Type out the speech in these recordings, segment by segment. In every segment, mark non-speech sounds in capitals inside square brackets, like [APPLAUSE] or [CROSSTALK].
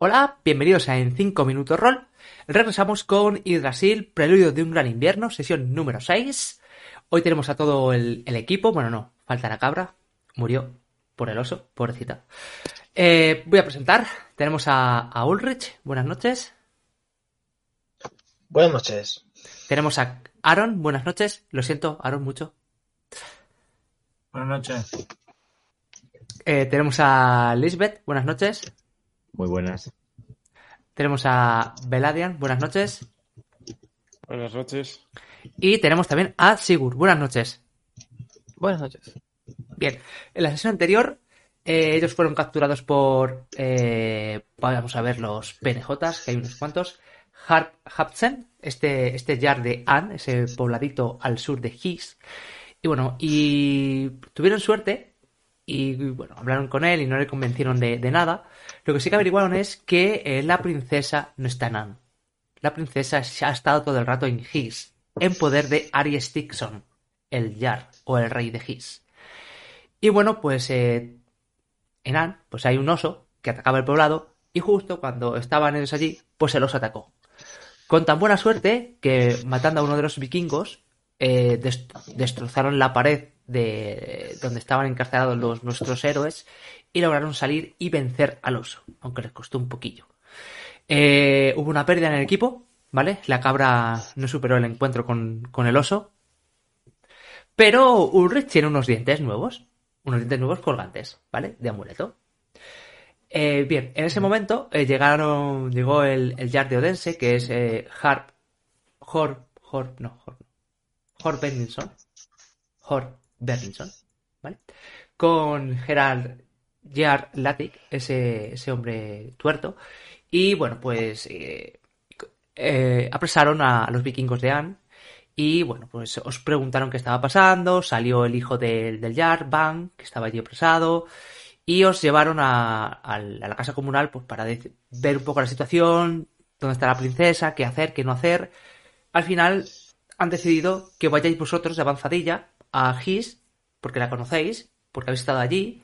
Hola, bienvenidos a En 5 Minutos Roll. Regresamos con Yggdrasil, Preludio de un Gran Invierno, sesión número 6. Hoy tenemos a todo el, el equipo, bueno, no, falta la cabra, murió por el oso, pobrecita. Eh, voy a presentar, tenemos a, a Ulrich, buenas noches. Buenas noches. Tenemos a Aaron, buenas noches. Lo siento, Aaron, mucho. Buenas noches. Eh, tenemos a Lisbeth, buenas noches. Muy buenas. Tenemos a Beladian, buenas noches. Buenas noches. Y tenemos también a Sigur, buenas noches. Buenas noches. Bien, en la sesión anterior eh, ellos fueron capturados por, eh, vamos a ver los PNJs, que hay unos cuantos. Harp Hapsen, este, este yard de An, ese pobladito al sur de Higgs. Y bueno, y tuvieron suerte y bueno, hablaron con él y no le convencieron de, nada. Lo que sí que averiguaron es que eh, la princesa no está en An. La princesa ha estado todo el rato en Higgs, en poder de Ari Stickson, el Yar o el rey de Higgs. Y bueno, pues eh, en An, pues hay un oso que atacaba el poblado y justo cuando estaban ellos allí, pues el oso atacó. Con tan buena suerte que matando a uno de los vikingos, eh, dest- destrozaron la pared de donde estaban encarcelados los, nuestros héroes y lograron salir y vencer al oso, aunque les costó un poquillo. Eh, hubo una pérdida en el equipo, ¿vale? La cabra no superó el encuentro con, con el oso. Pero Ulrich tiene unos dientes nuevos, unos dientes nuevos colgantes, ¿vale? De amuleto. Eh, bien, en ese momento eh, llegaron, llegó el, el de Odense, que es Harp, Hor, Hor, no, Hor, Hor Benninson, Hor Benninson, ¿vale? Con Gerard Yard Latic, ese, ese hombre tuerto, y bueno, pues eh, eh, apresaron a, los vikingos de Anne y bueno, pues os preguntaron qué estaba pasando, salió el hijo del, del Yard, Van, que estaba allí apresado, y os llevaron a, a la casa comunal pues para ver un poco la situación, dónde está la princesa, qué hacer, qué no hacer. Al final han decidido que vayáis vosotros de avanzadilla a Gis, porque la conocéis, porque habéis estado allí,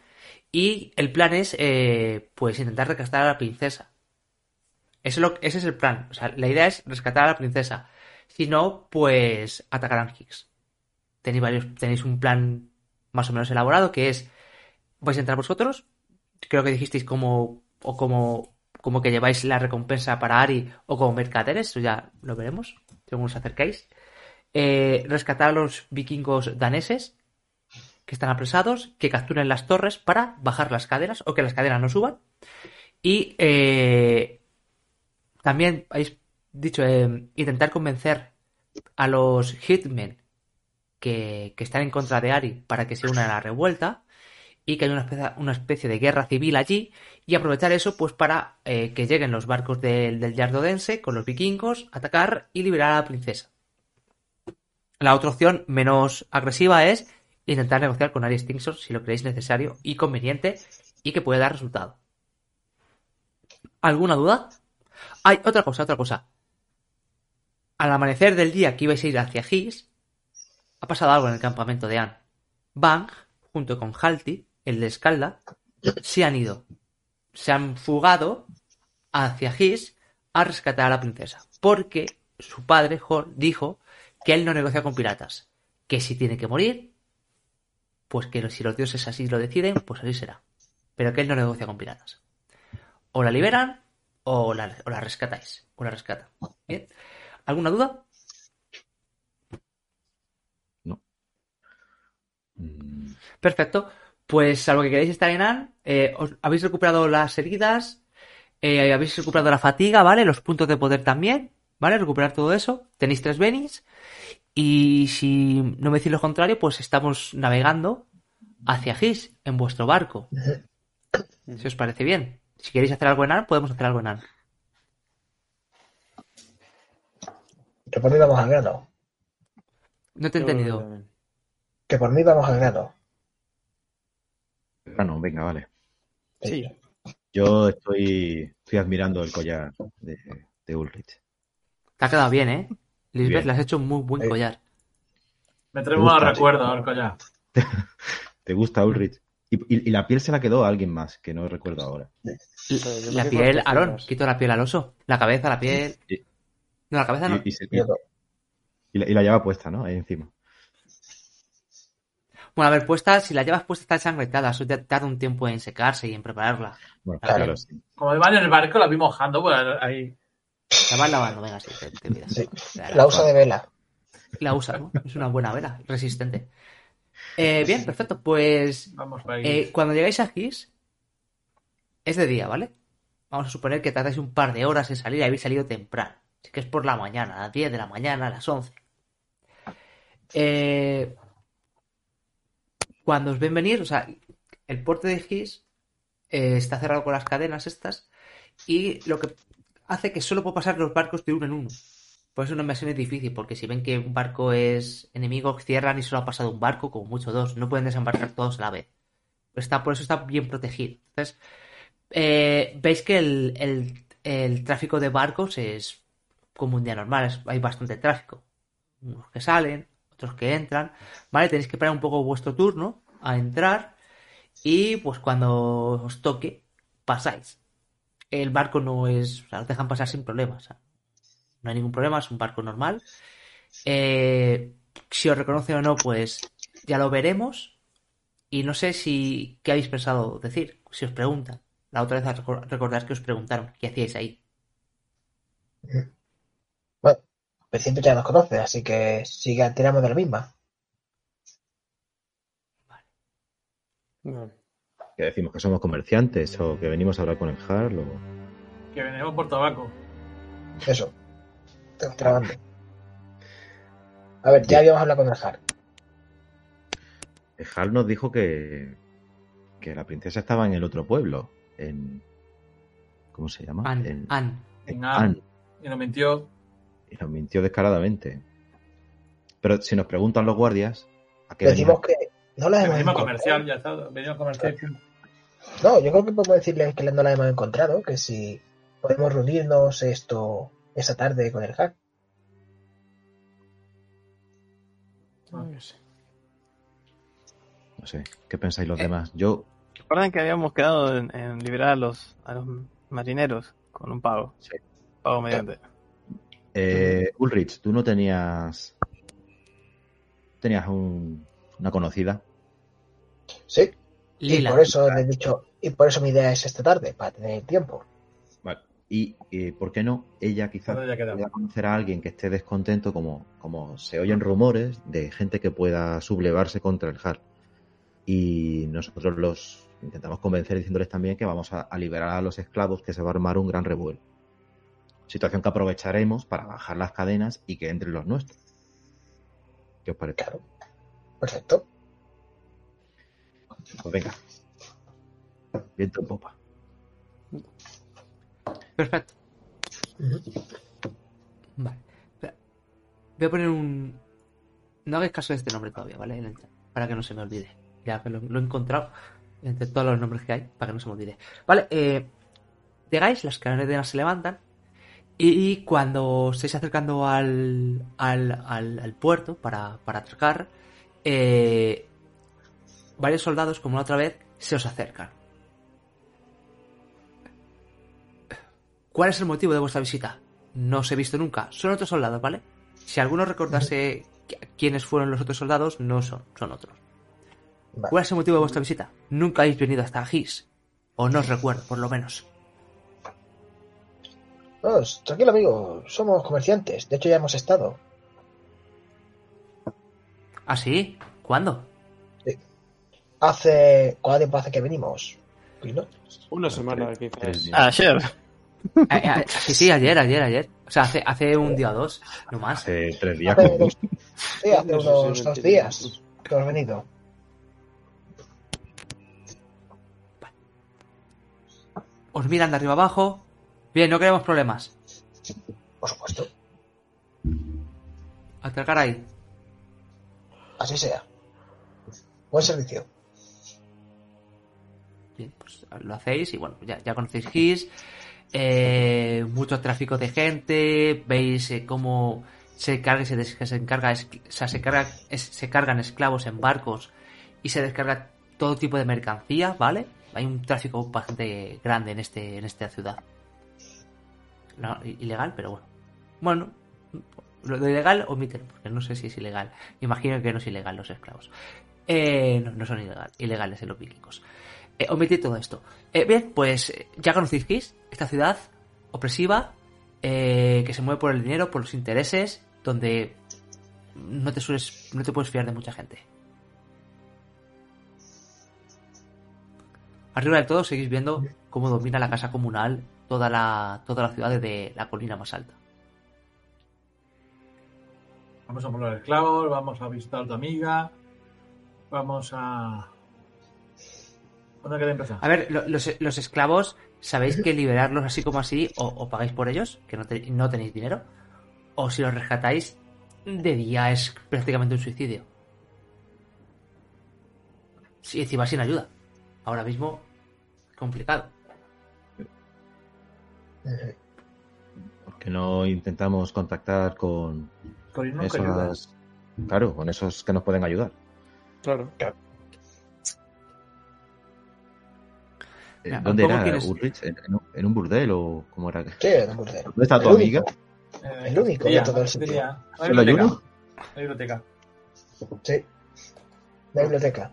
y el plan es eh, pues intentar rescatar a la princesa. Eso es lo- ese es el plan. O sea, la idea es rescatar a la princesa. Si no, pues atacarán Higgs. Tenéis, varios, tenéis un plan más o menos elaborado que es vais a entrar vosotros. Creo que dijisteis como o como como que lleváis la recompensa para Ari o como mercaderes, eso ya lo veremos según os acercáis. Eh, rescatar a los vikingos daneses que están apresados, que capturen las torres para bajar las cadenas o que las cadenas no suban. Y eh, también habéis dicho eh, intentar convencer a los hitmen que, que están en contra de Ari para que se unan a la revuelta y que hay una especie, de guerra civil allí y aprovechar eso pues para eh, que lleguen los barcos del, del Yardodense con los vikingos, atacar y liberar a la princesa. La otra opción menos agresiva es intentar negociar con Ari Stinson si lo creéis necesario y conveniente y que puede dar resultado. ¿Alguna duda? Hay otra cosa, otra cosa. Al amanecer del día que ibais a ir hacia Gis, ha pasado algo en el campamento de Anne. Bang, junto con Halti, el de Escalda, se han ido. Se han fugado hacia Gis a rescatar a la princesa. Porque su padre, Hor, dijo que él no negocia con piratas. Que si tiene que morir, pues que si los dioses así lo deciden, pues así será. Pero que él no negocia con piratas. O la liberan o la, o la rescatáis. O la rescatan. Bien. ¿Alguna duda? Mm, Perfecto. Pues salvo que queréis estar en AN, eh, os- habéis recuperado las heridas, eh, habéis recuperado la fatiga, ¿vale? Los puntos de poder también, ¿vale? Recuperar todo eso. Tenéis tres Benis. Y si no me decís lo contrario, pues estamos navegando hacia Gis en vuestro barco. Si os parece bien. Si queréis hacer algo en AR, podemos hacer algo en AR. Que por mí vamos al grano. No te he entendido. Que por mí vamos al grano. Ah, no, venga, vale. Sí. Yo estoy, estoy admirando el collar de, de Ulrich. Te ha quedado bien, ¿eh? Lisbeth, Bien. le has hecho un muy buen Eh, collar. Me un gusta. recuerdo al collar. [LAUGHS] ¿Te gusta Ulrich? Y, y- y la piel se la quedó a alguien más, que no recuerdo ahora. La me piel, fibras. quito la piel al oso. La cabeza, la piel. Sí. No, la cabeza no. Y, y se- y la, y la lleva puesta, ¿no? Ahí encima. Bueno, a ver, puesta, si la llevas puesta está ensangrentada. Eso te tarda un tiempo en secarse y en prepararla. Bueno, Claro. claro, sí. Como iba en el barco, la vi mojando, pues ahí. La vas lavando, venga, sí, te, te olvidas. Sí. La, La usa de vela. la usa, ¿no? Es una buena vela, resistente. Eh, bien, perfecto. Pues Vamos eh, cuando llegáis a Gis, es de día, ¿vale? Vamos a suponer que tardáis un par de horas en salir y habéis salido temprano. Así que es por la mañana, a las 10 de la mañana, a las 11. Eh, cuando os ven venir, o sea, el puerto de Gis eh, está cerrado con las cadenas estas y lo que hace que solo puedo pasar los barcos de uno en uno. Por eso una invasión es difícil, porque si ven que un barco es enemigo, cierran y solo ha pasado un barco, como mucho dos. No pueden desembarcar todos a la vez. Está, por eso está bien protegido. Entonces, eh, veis que el, el- tráfico de barcos es como un día normal. hay bastante tráfico. Unos que salen, otros que entran. Vale, tenéis que esperar un poco vuestro turno a entrar. Y pues cuando os toque, pasáis. El barco no es. O sea, os dejan pasar sin problemas. o sea, no hay ningún problema, es un barco normal. Eh, si os reconoce o no, pues ya lo veremos. Y no sé si qué habéis pensado decir, si os preguntan. La otra vez recor- recordáis que os preguntaron qué hacíais ahí. Bueno, el siempre ya nos conoce, así que sigue tiramos de la misma. No. Que decimos que somos comerciantes o que venimos a hablar con el Harl o... Que venimos por tabaco. Eso. Estoy trabando. A ver, ya habíamos hablado con el Har. El Harl nos dijo que, que la princesa estaba en el otro pueblo, en... ¿Cómo se llama? An, En- An. en En An. An. Y nos mintió. Y nos mintió descaradamente. Pero si nos preguntan los guardias, ¿a qué Decimos venimos? que no la hemos venimos encontrado. comercial, ya está. Venimos comercial. No, yo creo que podemos decirles que no la hemos encontrado, que si podemos reunirnos esto esta tarde con el Har. No sé. No sé, ¿qué pensáis los Eh. demás? Yo, Recuerdan que habíamos quedado en, en liberar a los, a los marineros con un pago. Sí. Pago mediante. eh, Ulrich, tú no tenías... Tenías un- una conocida. Sí, Lila. y por eso le he dicho, y por eso mi idea es esta tarde, para tener tiempo. Vale. Y, y, ¿por qué no? Ella quizás pueda conocer a alguien que esté descontento, como, como se oyen rumores de gente que pueda sublevarse contra el Har. Y nosotros los intentamos convencer diciéndoles también que vamos a, a liberar a los esclavos, que se va a armar un gran revuelo. Situación que aprovecharemos para bajar las cadenas y que entren los nuestros. ¿Qué os parece? Claro. Perfecto. Pues venga. Viento en popa. Perfecto. Vale. Espera. Voy a poner un. No hagáis caso de este nombre todavía, ¿vale? En el chat, Para que no se me olvide. Ya que lo, lo he encontrado entre todos los nombres que hay, para que no se me olvide. Vale, eh, llegáis, las cadenas se levantan. Y cuando estáis acercando al, al, al, al puerto para, para atracar, eh, varios soldados, como la otra vez, se os acercan. ¿Cuál es el motivo de vuestra visita? No os he visto nunca. Son otros soldados, ¿vale? Si alguno recordase qui- quiénes fueron los otros soldados, no son, son otros. Vale. ¿Cuál es el motivo de vuestra visita? Nunca habéis venido hasta Gis. O no os recuerdo, por lo menos. No, tranquilo, amigo, somos comerciantes. De hecho, ya hemos estado. ¿Ah, sí? ¿Cuándo? Hace. ¿Cuánto tiempo hace que venimos? Pues no. Una semana quizás. Ah, ayer. Eh, eh, sí, sí, ayer, ayer, ayer. O sea, hace, hace un día o dos, no más. Hace tres días. Hace, como- sí, hace unos dos días que hemos venido. Os miran de arriba abajo. Bien, no queremos problemas. Por supuesto. Atracar ahí. Así sea. Buen servicio. Bien, pues lo hacéis y bueno, ya, conocéis GIS. eh, mucho tráfico de gente. Veis eh, cómo se carga y se, des- se cargan esclavos en barcos y se descarga todo tipo de mercancía, ¿vale? Hay un tráfico bastante grande en este en esta ciudad. No, ilegal, pero bueno. Bueno, lo de ilegal omítelo, porque no sé si es ilegal. Imagino que no es ilegal los esclavos. Eh, no, no son ilegal, ilegales en los vikingos. Eh, todo esto. Eh, bien, pues eh, ya conocéis Kiss, esta ciudad opresiva, eh, que se mueve por el dinero, por los intereses, donde no te sueles, no te puedes fiar de mucha gente. Arriba de todo seguís viendo cómo domina la casa comunal toda la, toda la ciudad desde la colina más alta. Vamos a por los esclavos, vamos a visitar a tu amiga, vamos a... ¿Cuándo queda empezar? A ver, lo- los, los esclavos, ¿sabéis que liberarlos así como así o, o pagáis por ellos, que no, te- no tenéis dinero? O si los rescatáis de día es prácticamente un suicidio. Sí, encima sin ayuda. Ahora mismo, complicado. Ujú. Porque no intentamos contactar con Corin nunca ayuda. esas. Claro, con esos que nos pueden ayudar. Claro. Eh, Mira, ¿Dónde era tienes- Ulrich? ¿En, en un- en burdel o cómo era? Sí, en un burdel. ¿Dónde está tu El amiga? único. Eh, el único de todo el sitio. diría, La ¿Solo hay biblioteca. uno? La biblioteca. Sí. La biblioteca.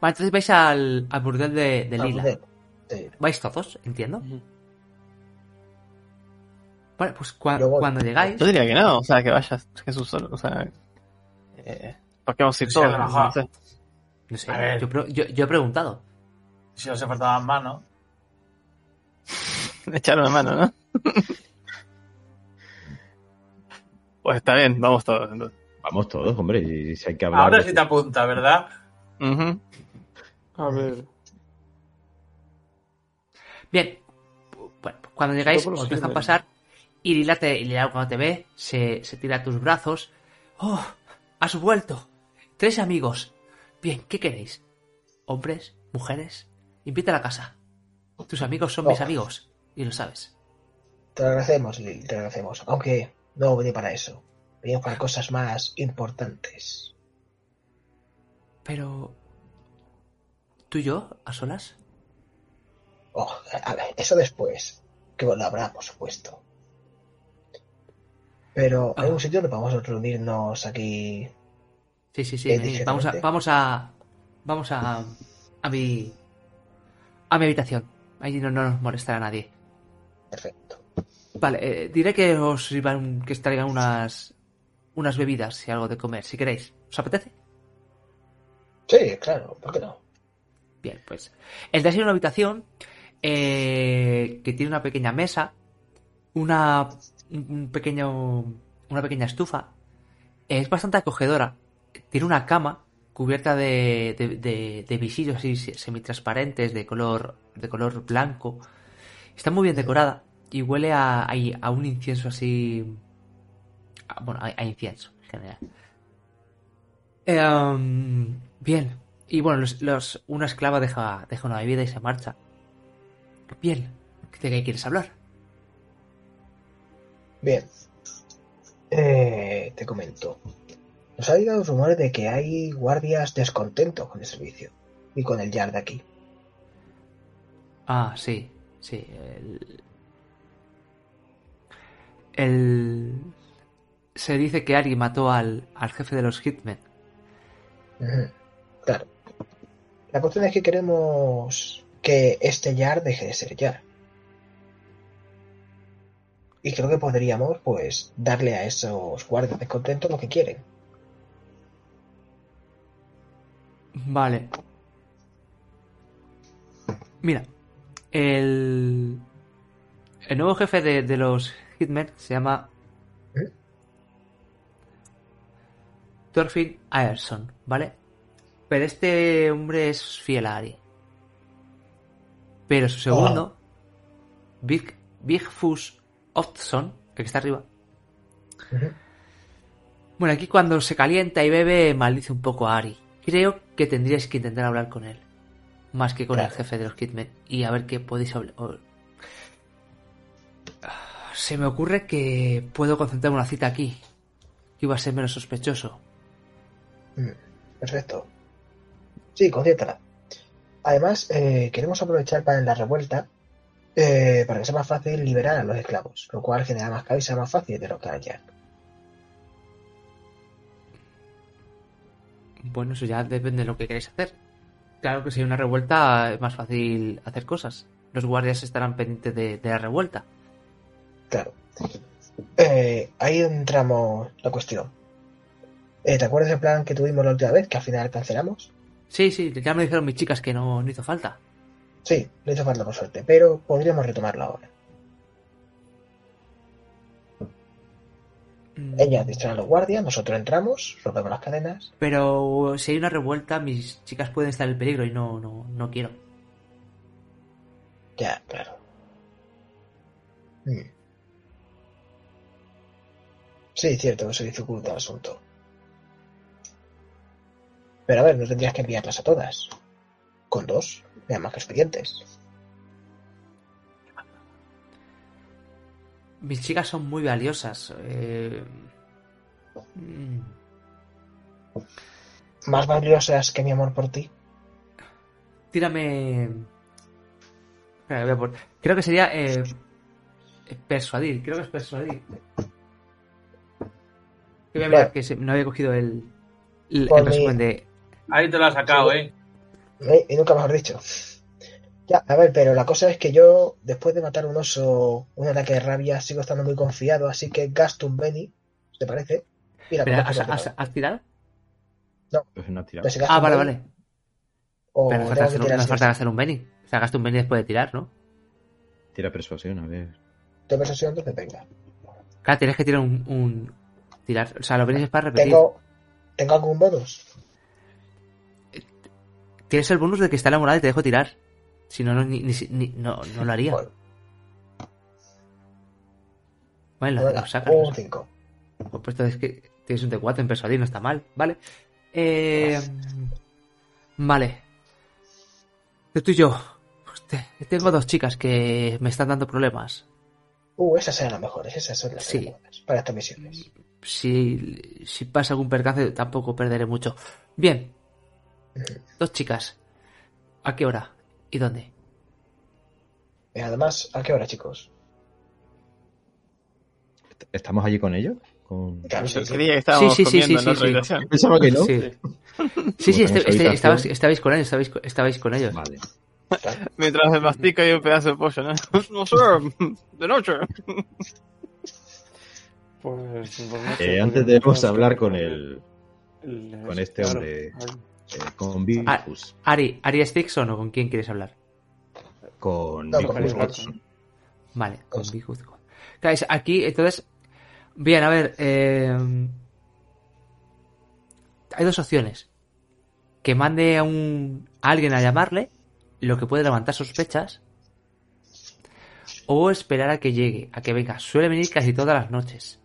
Vale, entonces vais al, al burdel de, Lila. burdel. Sí. ¿Vais todos? Entiendo. Vale, pues cua- cuando llegáis... Yo diría que no, o sea, que vayas Jesús solo, o sea. Eh, ¿Por qué vamos a ir todos? No sé. No sé, A ver. yo, pre- yo- yo he preguntado. Si os faltaban manos. [LAUGHS] Echar una mano, ¿no? [LAUGHS] pues está bien, vamos todos entonces. Vamos todos, hombre, y si hay que hablar. Ahora sí te apunta, ¿verdad? Ujú. A ver. Bien, bueno, pues cuando llegáis os dejan pasar y Lila, te, y Lila cuando te ve se, se tira a tus brazos. ¡Oh! ¡Has vuelto! Tres amigos. Bien, ¿qué queréis? ¿Hombres? ¿Mujeres? Invita a la casa. Tus amigos son mis Oh. amigos y lo sabes. Te lo agradecemos, Lil, te lo agradecemos. Aunque no vení para eso. Venimos para cosas más importantes. Pero... ¿Tú y yo? ¿A solas? Oh, a ver, eso después. Que lo habrá, por supuesto. Pero hay Ah. un sitio donde podemos reunirnos aquí. Sí, sí, sí. Eh, vamos a... Vamos a... Vamos a... A mi... A mi habitación. Ahí no, no nos molestará nadie. Perfecto. Vale, eh, diré que os sirvan, que os traigan unas, unas bebidas y algo de comer, si queréis. ¿Os apetece? Sí, claro, ¿por qué no? Bien, pues. Entráis en una habitación eh, que tiene una pequeña mesa, una, un pequeño, una pequeña estufa. Es bastante acogedora. Tiene una cama cubierta de, de, visillos así se- semitransparentes de color, de color blanco. Está muy bien decorada y huele a, a, a un incienso así. bueno, a, incienso en general. Em, bien. Y bueno, los, los- una esclava deja, deja una bebida y se marcha. Bien. ¿De qué quieres hablar? Bien. Eh, te comento. Nos ha llegado rumores de que hay guardias descontentos con el servicio y con el yard de aquí. Ah, sí, sí. El... el- Se dice que alguien mató al, al jefe de los Hitmen. Claro. La cuestión es que queremos que este yard deje de ser yard. Y creo que podríamos, pues, darle a esos guardias descontentos lo que quieren. Vale. Mira, El, el nuevo jefe de, de los Hitmen se llama ¿Eh? Thorfinn Aerson, ¿vale? Pero este hombre es fiel a Ari. Pero su segundo, Big, Big Fus Oddsson, el que está arriba. Bueno, aquí cuando se calienta y bebe, maldice un poco a Ari. Creo que tendríais que intentar hablar con él. Más que con el jefe de los Hitmen. Y a ver qué podéis hablar. Se me ocurre que puedo concentrar una cita aquí. Que iba a ser menos sospechoso. Mm, Perfecto. Sí, concéntrala. Además, eh, queremos aprovechar para en la revuelta eh, para que sea más fácil liberar a los esclavos, lo cual genera más caos y sea más fácil derrocar a Jack. Bueno, eso ya depende de lo que queréis hacer. Claro que si hay una revuelta es más fácil hacer cosas. Los guardias estarán pendientes de, de la revuelta. Claro. Eh, ahí entramos la cuestión. Eh, ¿Te acuerdas del plan que tuvimos la última vez, que al final cancelamos? Sí, sí, ya me dijeron mis chicas que no, no hizo falta. Sí, le hizo falta por suerte, pero podríamos retomarlo ahora. Mm, Ellas distraen a los guardias, nosotros entramos, rompemos las cadenas. Pero si hay una revuelta, mis chicas pueden estar en peligro y no, no, no quiero. Ya, claro. Mm. Sí, cierto, eso dificulta el asunto. Pero a ver, no tendrías que enviarlas a todas. Con dos, ya más que suficientes. Mis chicas son muy valiosas. eh, mm, Más valiosas que mi amor por ti. Tírame. Creo que sería eh, persuadir. Creo que es persuadir. Que voy a mirar que se- no había cogido el, el, el Por mi- resumen de. Ahí te lo has sacado, Sí. ¿eh? Y nunca mejor dicho. Ya, a ver, pero la cosa es que yo, después de matar un oso, un ataque de rabia, sigo estando muy confiado, así que gasto un Benny, ¿te parece? Mira, Espera, como ¿has, no tirado? Tirada. Pues gasto Ah, vale, vale. O Pero no falta, hacer un, no falta hacer un Benny. O sea, gasta un Benny después de tirar, ¿no? Tira persuasión, a ver. De persuasión, entonces venga. Claro, tienes que tirar un. un- tirar. O sea, lo Benny es para repetir. ¿Tengo, ¿Tengo algún bonus? Tienes el bonus de que está en la morada y te dejo tirar. Si no, no, ni, ni- ni- no, no lo haría. Bueno, Bueno, lo, venga, lo sacas. un lo 5. Pues es que tienes un D4 en persuadir, no está mal, ¿vale? Eh, vale. Tú y yo. Te- tengo dos chicas que me están dando problemas. Uh, esas eran las mejores, esas son las Sí. adecuadas para estas misiones. Si, si pasa algún percance, tampoco perderé mucho. Bien. Dos chicas. ¿A qué hora? ¿Y dónde? Y además, ¿a qué hora, chicos? ¿Estamos allí con ellos? Con... Claro, sí, sí. Creía que estábamos Sí, sí, sí, comiendo sí. Pensaba que no. Sí, sí, sí, este- este- estabais, estabais con ellos, estabais, con- estabais con ellos. Vale. Mientras me mastica y un pedazo de pollo, ¿no? [LAUGHS] No sé, de noche. Pues, pues Eh, sé, antes debemos hablar con el, el- con este hombre. claro. Eh, con Bifus, Ari, ¿Ari Stixon o con quién quieres hablar? con No. Watson. Vale, con es aquí, entonces. Bien, a ver. eh, hay dos opciones. Que mande a un a alguien a llamarle, lo que puede levantar sospechas. O esperar a que llegue, a que venga. Suele venir casi todas las noches.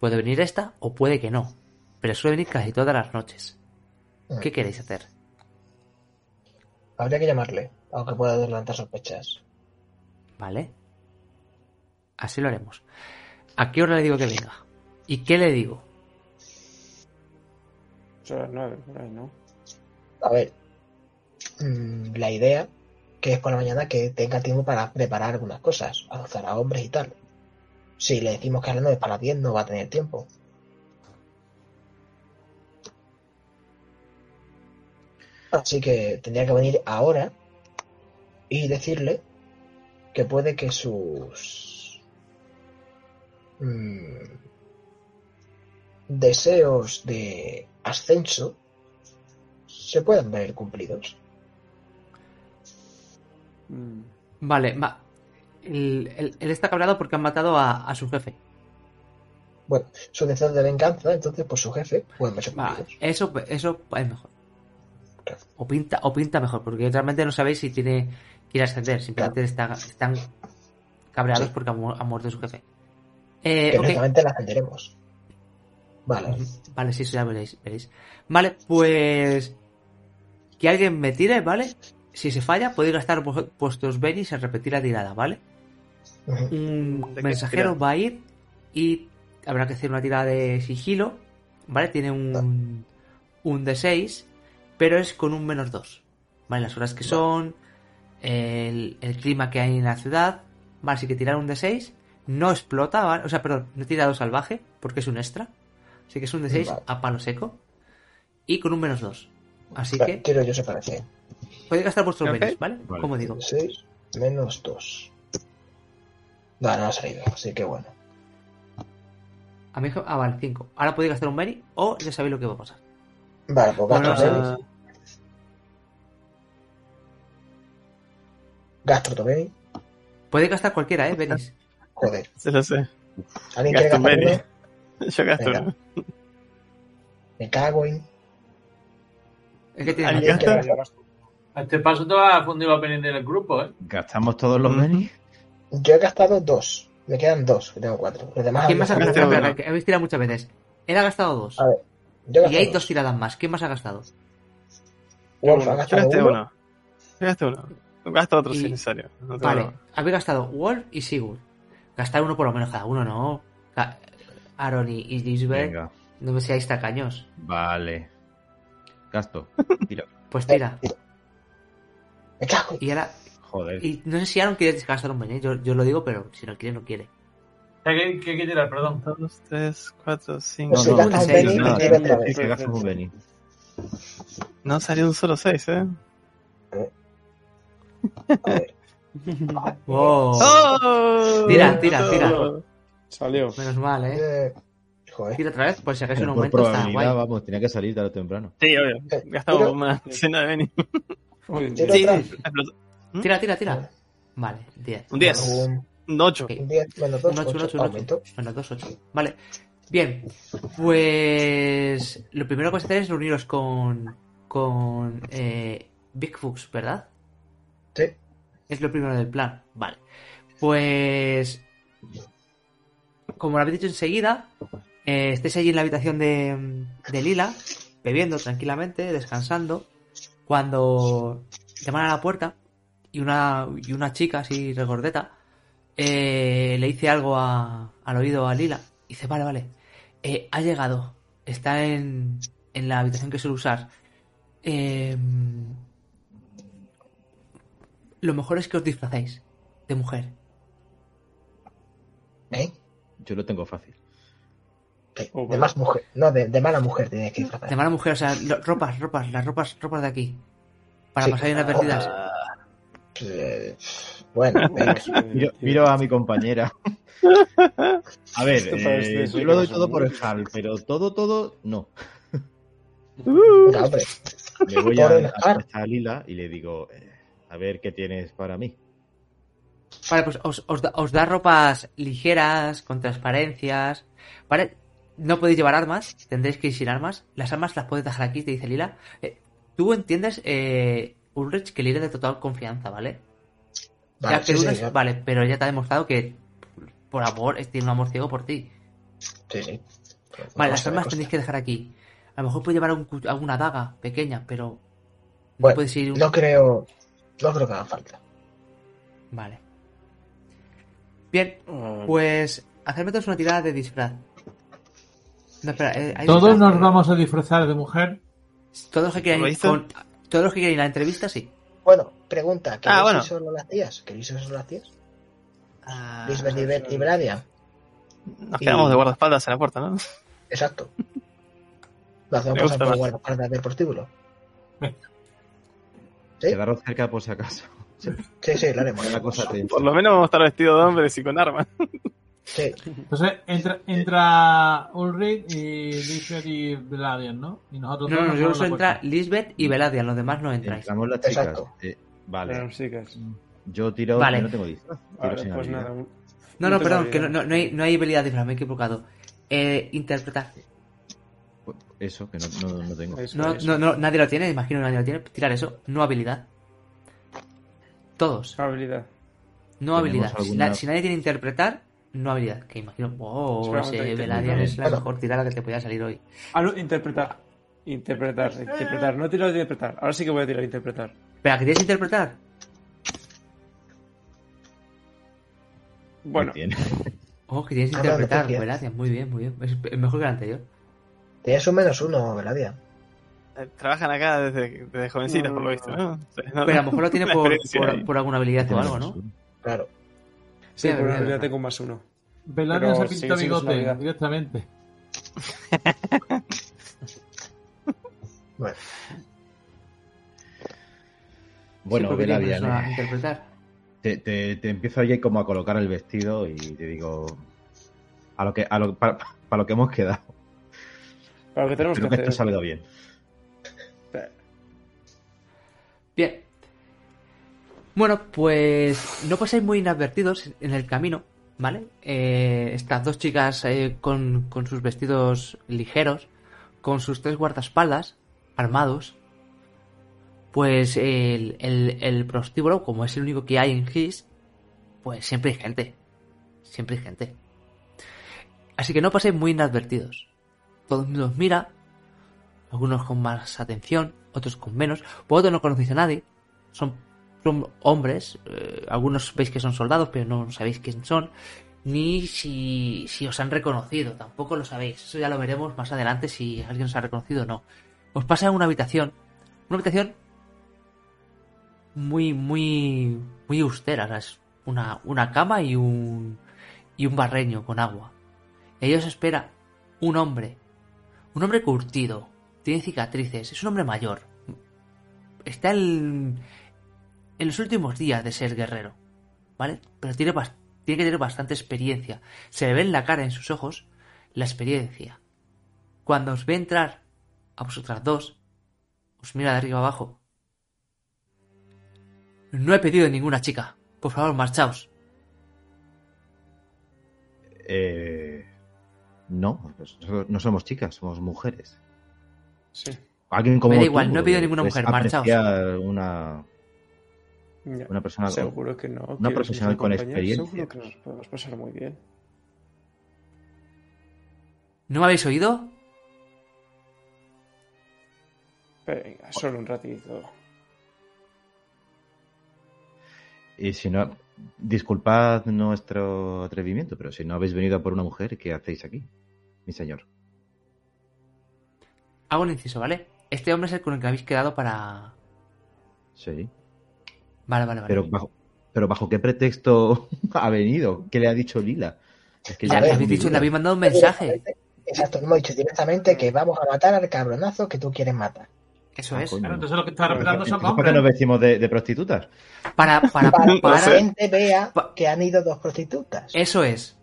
Puede venir esta o puede que no. Pero suele venir casi todas las noches. ¿Qué queréis hacer? Habría que llamarle, aunque pueda levantar sospechas. ¿Vale? Así lo haremos. ¿A qué hora le digo que venga? ¿Y qué le digo? Son las nueve, por ahí, ¿no? A ver, mm, la idea que es por la mañana que tenga tiempo para preparar algunas cosas, alzar a hombres y tal. Si le decimos que a las 9 para las 10 no va a tener tiempo. Así que tendría que venir ahora y decirle que puede que sus mm, deseos de ascenso se puedan ver cumplidos. Mm. Vale, va. Él, él- él está cabreado porque han matado a, a su jefe. Bueno, su deseo de venganza, entonces, por su jefe, pues me Va, eso, eso es mejor. O pinta, o pinta mejor, porque realmente no sabéis si tiene que ir a ascender. Simplemente está- están cabreados Sí. porque ha, mu- ha muerto su jefe. Eh, Que ok. lógicamente la ascenderemos. Vale. Vale, sí, eso ya veréis, veréis. Vale, pues. Que alguien me tire, ¿vale? Si se falla, podéis gastar vu- vuestros bennies en repetir la tirada, ¿vale? Un ¿De qué mensajero va a ir y habrá que hacer una tirada de sigilo, ¿vale? Tiene un, un D6, pero es con un menos 2. ¿Vale? Las horas que son, el, el clima que hay en la ciudad, ¿vale? Así que tirar un D6, no explota, ¿vale? O sea, perdón, no he tirado salvaje, porque es un extra. Así que es un D6 Vale. a palo seco y con un menos 2. Así Vale, que Quiero yo se parece. podéis gastar vuestros Ok. bennies, ¿vale? Vale. Como digo. 6 menos 2. No, no ha salido, así que bueno. A mí, ah, vale, 5. Ahora podéis gastar un benny o ya sabéis lo que va a pasar. Vale, pues Bueno, gasto o Benny. Ah, Gasto otro Benny. Podéis gastar cualquiera, ¿eh? Bennies. Joder. se lo sé. ¿Alguien quiere Gasto gastar uno? [LAUGHS] Yo gasto Venga. uno. Me cago en. Es que tiene Alguien ¿Alguien quiere gasta- gastar? A este paso te va a fundir la opinión del grupo, ¿eh? ¿Gastamos todos los Ujú. bennies? Yo he gastado dos. Me quedan dos, que tengo cuatro. Los demás ¿Quién más ha gastado? que habéis tirado muchas veces. Él ha gastado dos. A ver, Y hay dos tiradas más. ¿Quién más ha gastado? Wolf ha gastado uno. uno. Yo gasté uno. Gasto otro Y- si es necesario. No Vale, problema. habéis gastado Wolf y Sigurd. Gastar uno por lo menos cada uno, ¿no? Aaron y, Lisbeth, no me seáis tacaños. vale. Gasto. Tira. [LAUGHS] Pues tira. Eh, tira. Me cago. Y ahora. Joder. Y no sé si Aaron quiere gastar un benny. Yo, yo lo digo, pero si no quiere, no quiere. ¿Qué qué hay que tirar? Perdón. Dos, tres, cuatro, cinco. No, si no, un seis, un benny. No salió un solo seis, ¿eh? A ver. ¡Oh! ¡Oh! Tira, tira, tira. Salió. Menos mal, ¿eh? Eh, joder. Tira otra vez, por si acaso un aumento está guay. vamos, tenía que salir tarde o temprano. Sí, obvio. Eh, Gastamos una cena de Benny. Explotó. Tira, tira, tira. Vale, 10. Un 10. Un 8. Ok. un 10 menos 2, Un 8, un 8, un 8. aumento. Menos 2, 8. Vale. Bien. Pues. Lo primero que vais a hacer es reuniros con. Con. Eh, Big Fuchs, ¿verdad? Sí. Es lo primero del plan. Vale. Pues. Como lo habéis dicho enseguida, eh, estáis allí en la habitación de, de Lila, bebiendo tranquilamente, descansando, cuando llaman a la puerta y una, y una chica así regordeta eh, le dice algo a- al oído a Lila. Dice, vale, vale, eh, ha llegado, está en, en la habitación que suele usar. Eh, lo mejor es que os disfrazáis de mujer. ¿Eh? Yo lo tengo fácil. ¿Qué? Oh, De más mujer. No, de, de mala mujer tienes que disfrazar. De mala mujer, o sea, lo- ropas, ropas, las ropas, ropas de aquí. Para Sí. pasar inadvertidas. Eh, bueno. [LAUGHS] Miro, [LAUGHS] miro a mi compañera. [LAUGHS] A ver, eh, yo lo doy todo por el. HAL, pero todo, todo, no. Hombre. Me voy a, a, a Lila y le digo, eh, a ver qué tienes para mí. Vale, pues os, os da, os da ropas ligeras, con transparencias. Vale, no podéis llevar armas, tendréis que ir sin armas. Las armas las puedes dejar aquí, te dice Lila. Eh, Tú entiendes, eh, Ulrich, que es de total confianza, ¿vale? Vale, sí, vale, pero ella te ha demostrado que por amor es- tiene un amor ciego por ti. sí, sí. Vale, las armas tenéis que dejar aquí. A lo mejor puede llevar un alguna daga pequeña, pero no puedes ir. no creo. No creo que haga falta. Vale. Bien, Ah, pues hacerme todos una tirada de disfraz. No, espera, eh, ¿hay Todos disfraz? nos vamos a disfrazar de mujer. Todos los que quieran ¿Lo ir con- Todos los que a la entrevista, sí. Bueno, pregunta. ¿Queréis Ah, bueno. ir solo las tías? ¿Queréis ir solo las tías? Ah, Lisbeth y, Bradia. Nos quedamos de guardaespaldas en la puerta, ¿no? Exacto. [LAUGHS] Lo hacemos pasar por guardaespaldas del prostíbulo. ¿Sí? Quedaros cerca por si acaso. Sí, sí, lo haremos. La cosa tensa. Por lo menos vamos a estar vestidos de hombres y con armas. Sí, Entonces entra, entra Ulrich y Lisbeth y Veladian, ¿no? Y nosotros No, no, solo entra. Lisbeth y Veladian, los demás no entráis. Entramos las chicas. Exacto. Eh, vale. Chicas. Yo tiro, Vale. no tengo. Tiro Vale, pues habilidad. nada. No, No perdón, que no, habilidad. no, no hay, no hay habilidad disfraz, me he equivocado. Eh, interpretar. Pues Eso, que no, no, no tengo. Eso, No, eso. no, no, nadie lo tiene, imagino que nadie lo tiene. Tirar eso, no habilidad. Todos, Habilidad. no ¿Tenemos habilidad. Alguna- si nadie tiene interpretar, no habilidad. Que imagino, oh, Seguramente ese es la mejor tirada que te podía salir hoy. Ah, no, interpretar. Interpretar, interpretar. No he tirado de interpretar. Ahora sí que voy a tirar de interpretar. ¿Pero que tienes que interpretar? Bueno. Oh, que tienes que Ah, interpretar, pues, Veladian, muy bien, muy bien. Es mejor que el anterior. Tienes un menos uno, Veladia. Eh, Trabajan acá desde, desde jovencitos, por lo visto, ¿no? No- Pero a lo mejor lo tiene [LAUGHS] por, por alguna habilidad o algo, ¿no? Claro. Sí, habilidad mira. tengo un más uno. Pero se su bigote directamente. Bueno, [LAUGHS] Bueno, Sí, a interpretar. te, te, te empiezo ahí como a colocar el vestido y te digo a lo que a lo, para, para lo que hemos quedado. Para lo que tenemos Creo que que esto ha salido. Bien. Bueno, pues no paséis muy inadvertidos en el camino, ¿vale? Eh, estas dos chicas eh, con, con sus vestidos ligeros, con sus tres guardaespaldas, armados, pues el, el, el prostíbulo, como es el único que hay en Gis, pues siempre hay gente. Siempre hay gente. Así que no paséis muy inadvertidos. Todo el mundo os mira, algunos con más atención, otros con menos. Vosotros no conocéis a nadie, son, son hombres, eh, algunos veis que son soldados, pero no sabéis quién son, ni si, si os han reconocido, tampoco lo sabéis. Eso ya lo veremos más adelante si alguien os ha reconocido o no. Os pasa a una habitación, una habitación muy, muy, muy austera, es una, una cama y un, y un barreño con agua. Ellos espera un hombre, un hombre curtido, tiene cicatrices, es un hombre mayor. Está en, en los últimos días de ser guerrero, ¿vale? Pero tiene, tiene que tener bastante experiencia. Se le ve en la cara, en sus ojos, la experiencia. Cuando os ve entrar a vosotras dos, os mira de arriba abajo. No he pedido ninguna chica. Por favor, marchaos. Eh, no, nosotros no somos chicas, somos mujeres. Sí. Alguien como Me da tú, igual, no he pedido ninguna mujer, marchaos. Una, Ya. una persona con- Seguro que no. una ¿Quieres profesional con experiencia. Seguro que nos podemos pasar muy bien. ¿No me habéis oído? Venga, solo un ratito. Y si no, disculpad nuestro atrevimiento, pero si no habéis venido a por una mujer, ¿qué hacéis aquí, mi señor? Hago un inciso, ¿vale? Este hombre es el con el que habéis quedado para... Sí. Vale, vale, vale. Pero bajo, pero bajo qué pretexto [LAUGHS] ha venido? ¿Qué le ha dicho Lila? Es que Ya, A le habéis dicho, le habéis mandado un mensaje. Exacto, hemos dicho directamente que vamos a matar al cabronazo que tú quieres matar. Eso Ah, es. Claro, entonces lo que está revelando son Entonces, ¿Por qué nos hombres. vestimos de, de prostitutas? Para, [LAUGHS] para, Para que la para... gente vea Pa- que han ido dos prostitutas. Eso es.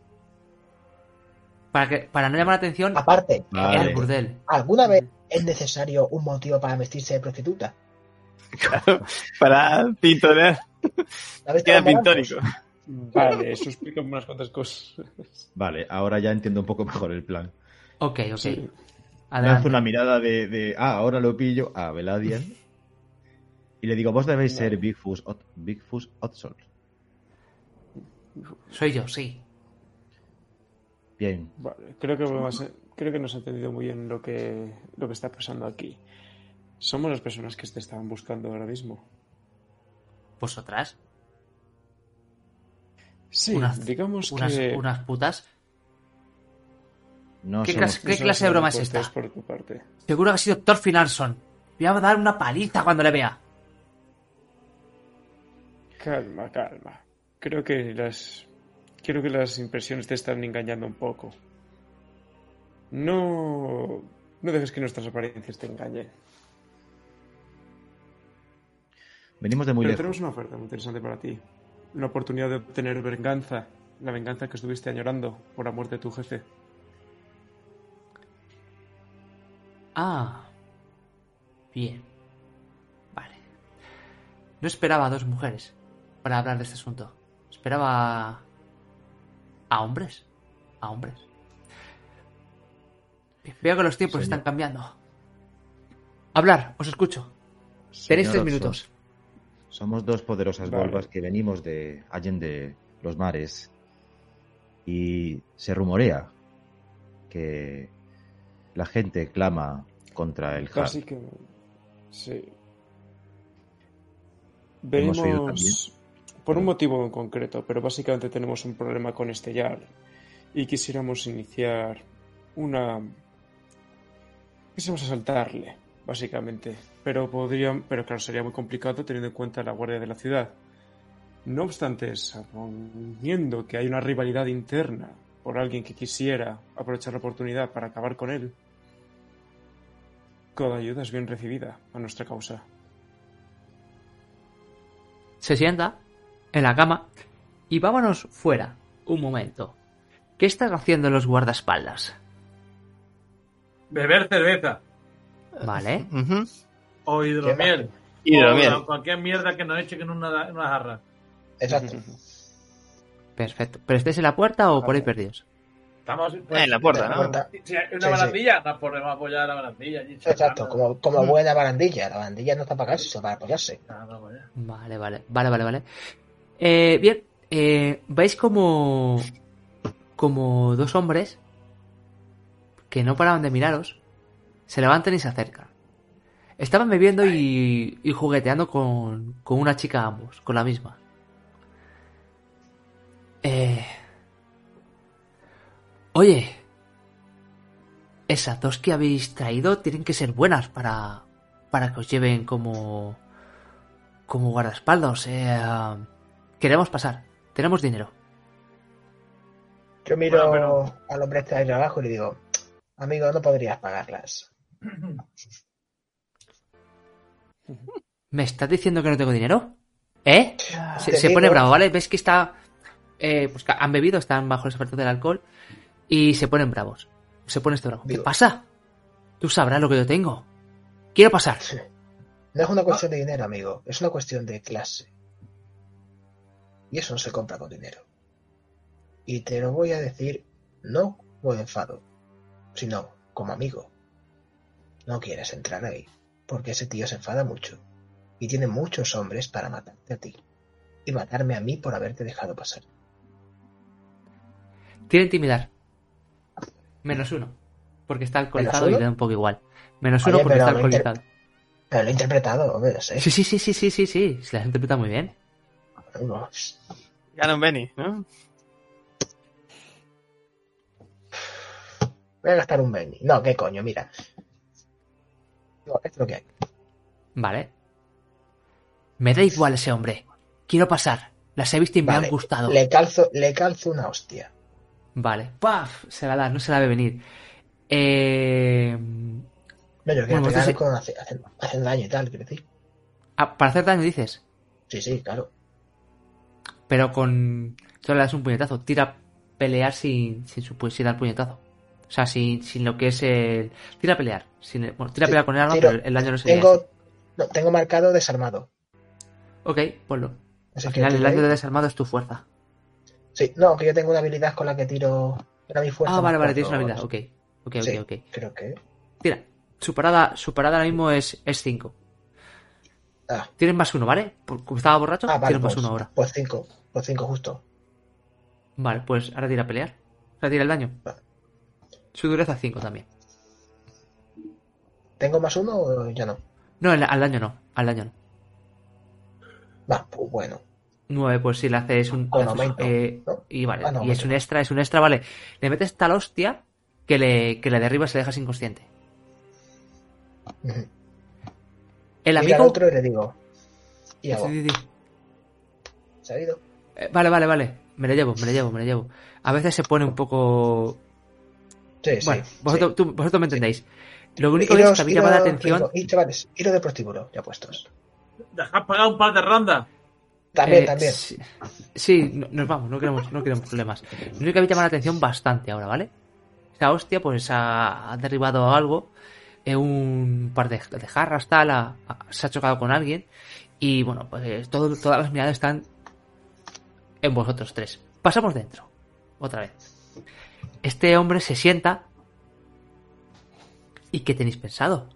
Para, que, para no llamar la atención Aparte, Vale. el burdel. ¿alguna vez es necesario un motivo para vestirse de prostituta? Claro, para pintorear. ¿Sabes Queda pintórico. Vale, eso explica unas cuantas cosas. Vale, ahora ya entiendo un poco mejor el plan. Ok, ok. Sí. Lanzo una mirada de, de, ah, ahora lo pillo a Veladian. Y le digo, vos debéis ser Bigfoot, Ot- Bigfoot Otsol. Soy yo, sí. Bien, Vale, creo que, creo que nos ha entendido muy bien lo que, lo que está pasando aquí. Somos las personas que te estaban buscando ahora mismo. ¿Vosotras? Sí, Unas- digamos Unas, que... unas putas. no ¿Qué somos- qué clase de broma es esta? por tu parte. Seguro que ha sido Thorfinn Arson. Voy a dar una paliza cuando le vea. Calma, calma. Creo que las... Creo que las impresiones te están engañando un poco. No... No dejes que nuestras apariencias te engañen. Venimos de muy Pero lejos. tenemos una oferta muy interesante para ti. Una oportunidad de obtener venganza. La venganza que estuviste añorando por la muerte de tu jefe. Ah. Bien. Vale. No esperaba a dos mujeres. para hablar de este asunto. Esperaba a hombres. A hombres. Veo que los tiempos Señor. están cambiando. Hablar, os escucho. Tenéis tres minutos. Somos dos poderosas Vale. volvas que venimos de Allende los mares y se rumorea que la gente clama contra el Har. Básicamente, sí. Venimos por un motivo en concreto, pero básicamente tenemos un problema con este Yar y quisiéramos iniciar una... Quisiéramos asaltarle, básicamente, pero podrían, pero claro, sería muy complicado teniendo en cuenta la guardia de la ciudad. No obstante, suponiendo que hay una rivalidad interna por alguien que quisiera aprovechar la oportunidad para acabar con él, toda ayuda es bien recibida a nuestra causa. Se sienta en la cama y vámonos fuera. Un momento. ¿Qué están haciendo los guardaespaldas? Beber cerveza Vale. O hidromiel. Hidromiel. O cualquier mierda que nos echen en una, en una jarra. Exacto. [LAUGHS] Perfecto. ¿Pero estáis en la puerta o por ahí perdidos? Estamos en la puerta, En la ¿no? puerta. Si hay una Sí, sí. barandilla, no podemos apoyar la barandilla. allí Exacto, como, como buena barandilla. La barandilla no está para caerse, sino para apoyarse. Ah, ya. Vale, vale. Vale, vale, vale. Eh, bien. eh, vais como. Como dos hombres que no paraban de miraros. Se levantan y se acercan. Estaban bebiendo y, y jugueteando con, con una chica ambos, con la misma. Eh, oye, esas dos que habéis traído tienen que ser buenas para, para que os lleven como, como guardaespaldas. Queremos pasar, tenemos dinero. Yo miro Bueno, al hombre este ahí abajo y le digo, amigo, no podrías pagarlas. [CLEARS THROAT] ¿Me estás diciendo que no tengo dinero? ¿Eh? Se, pone bravo, ¿vale? Ves que está. eh, pues han bebido, están bajo los efectos del alcohol. Y se ponen bravos. Se pone este bravo. ¿Qué pasa? Tú sabrás lo que yo tengo. Quiero pasar. No es una cuestión de dinero, amigo, es una cuestión de clase. Y eso no se compra con dinero. Y te lo voy a decir no por enfado, sino como amigo. No quieres entrar ahí, porque ese tío se enfada mucho. Y tiene muchos hombres para matarte a ti. Y matarme a mí por haberte dejado pasar. Tiene intimidar. Menos uno. Porque está alcoholizado y le da un poco igual. Menos Oye, uno porque está lo inter- alcoholizado. Pero lo he interpretado, hombre, no sé. Sí, sí, sí, sí, sí, sí, sí. Se la interpreta muy bien. Gana un Benny, ¿no? Voy a gastar un Benny. No, qué coño, mira. Esto es lo que hay. Vale. Me da igual ese hombre. Quiero pasar. Las he visto y me Vale, han gustado. Le calzo, le calzo una hostia. Vale. ¡Paf! Se la da, no se la ve venir. Eh... No, yo quiero Bueno, pegar entonces- con hacer, daño y tal, quiero decir. ah, para hacer daño dices. Sí, sí, claro. Pero con... Tú le das un puñetazo. Tira pelear sin, sin, sin dar puñetazo. O sea, sin, sin lo que es el... Tira pelear. Sin, el- bueno, tira Sí, pelear con el arma, tiro. pero el daño no sería Tengo, no, tengo marcado desarmado. Ok, ponlo. Así Al final el daño de desarmado es tu fuerza. Sí, no, que yo tengo una habilidad con la que tiro. Era mi fuerza. Ah, vale, vale, tienes una habilidad. Ok, ok, ok, Sí, ok. creo que. Tira. Su parada, su parada ahora mismo es 5. Ah, Tienes más uno, ¿vale? Como estaba borracho, ah vale, tienes más pues, uno ahora. pues cinco. Pues cinco justo. Vale, pues ahora tira a pelear. Ahora tira el daño. Vale. Su dureza 5 también. ¿Tengo más uno o ya no? No, al daño no. Al daño no. Va, pues bueno. 9, pues si le haces un. Haces, aumento, eh, ¿no? y vale. Ah, no, y es un extra, es un extra, vale. Le metes tal hostia que le, que le derribas y le dejas inconsciente. El Mira al amigo. otro y le digo. Y hago. Sí, sí, sí. ¿Se ha ido? Eh, vale, vale, vale. Me lo llevo, me lo llevo, me lo llevo. A veces se pone un poco. Sí, Bueno, sí. vosotros, sí. tú- vosotros me entendéis. Lo único Iros- es que a mí llama la atención. Y chavales, iros de prostíbulo, ya puestos. Dejad pagar un par de rondas. También, Eh, también. Sí, sí, no- nos vamos, no queremos, no queremos problemas. Lo único que a mí llama la atención bastante ahora, ¿vale? Esa hostia, pues ha, ha derribado algo, eh, un par de, de jarras, tal, ha- ha- se ha chocado con alguien, y bueno, pues todo- todas las miradas están en vosotros tres. Pasamos dentro. Otra vez. Este hombre se sienta. ¿Y qué tenéis pensado?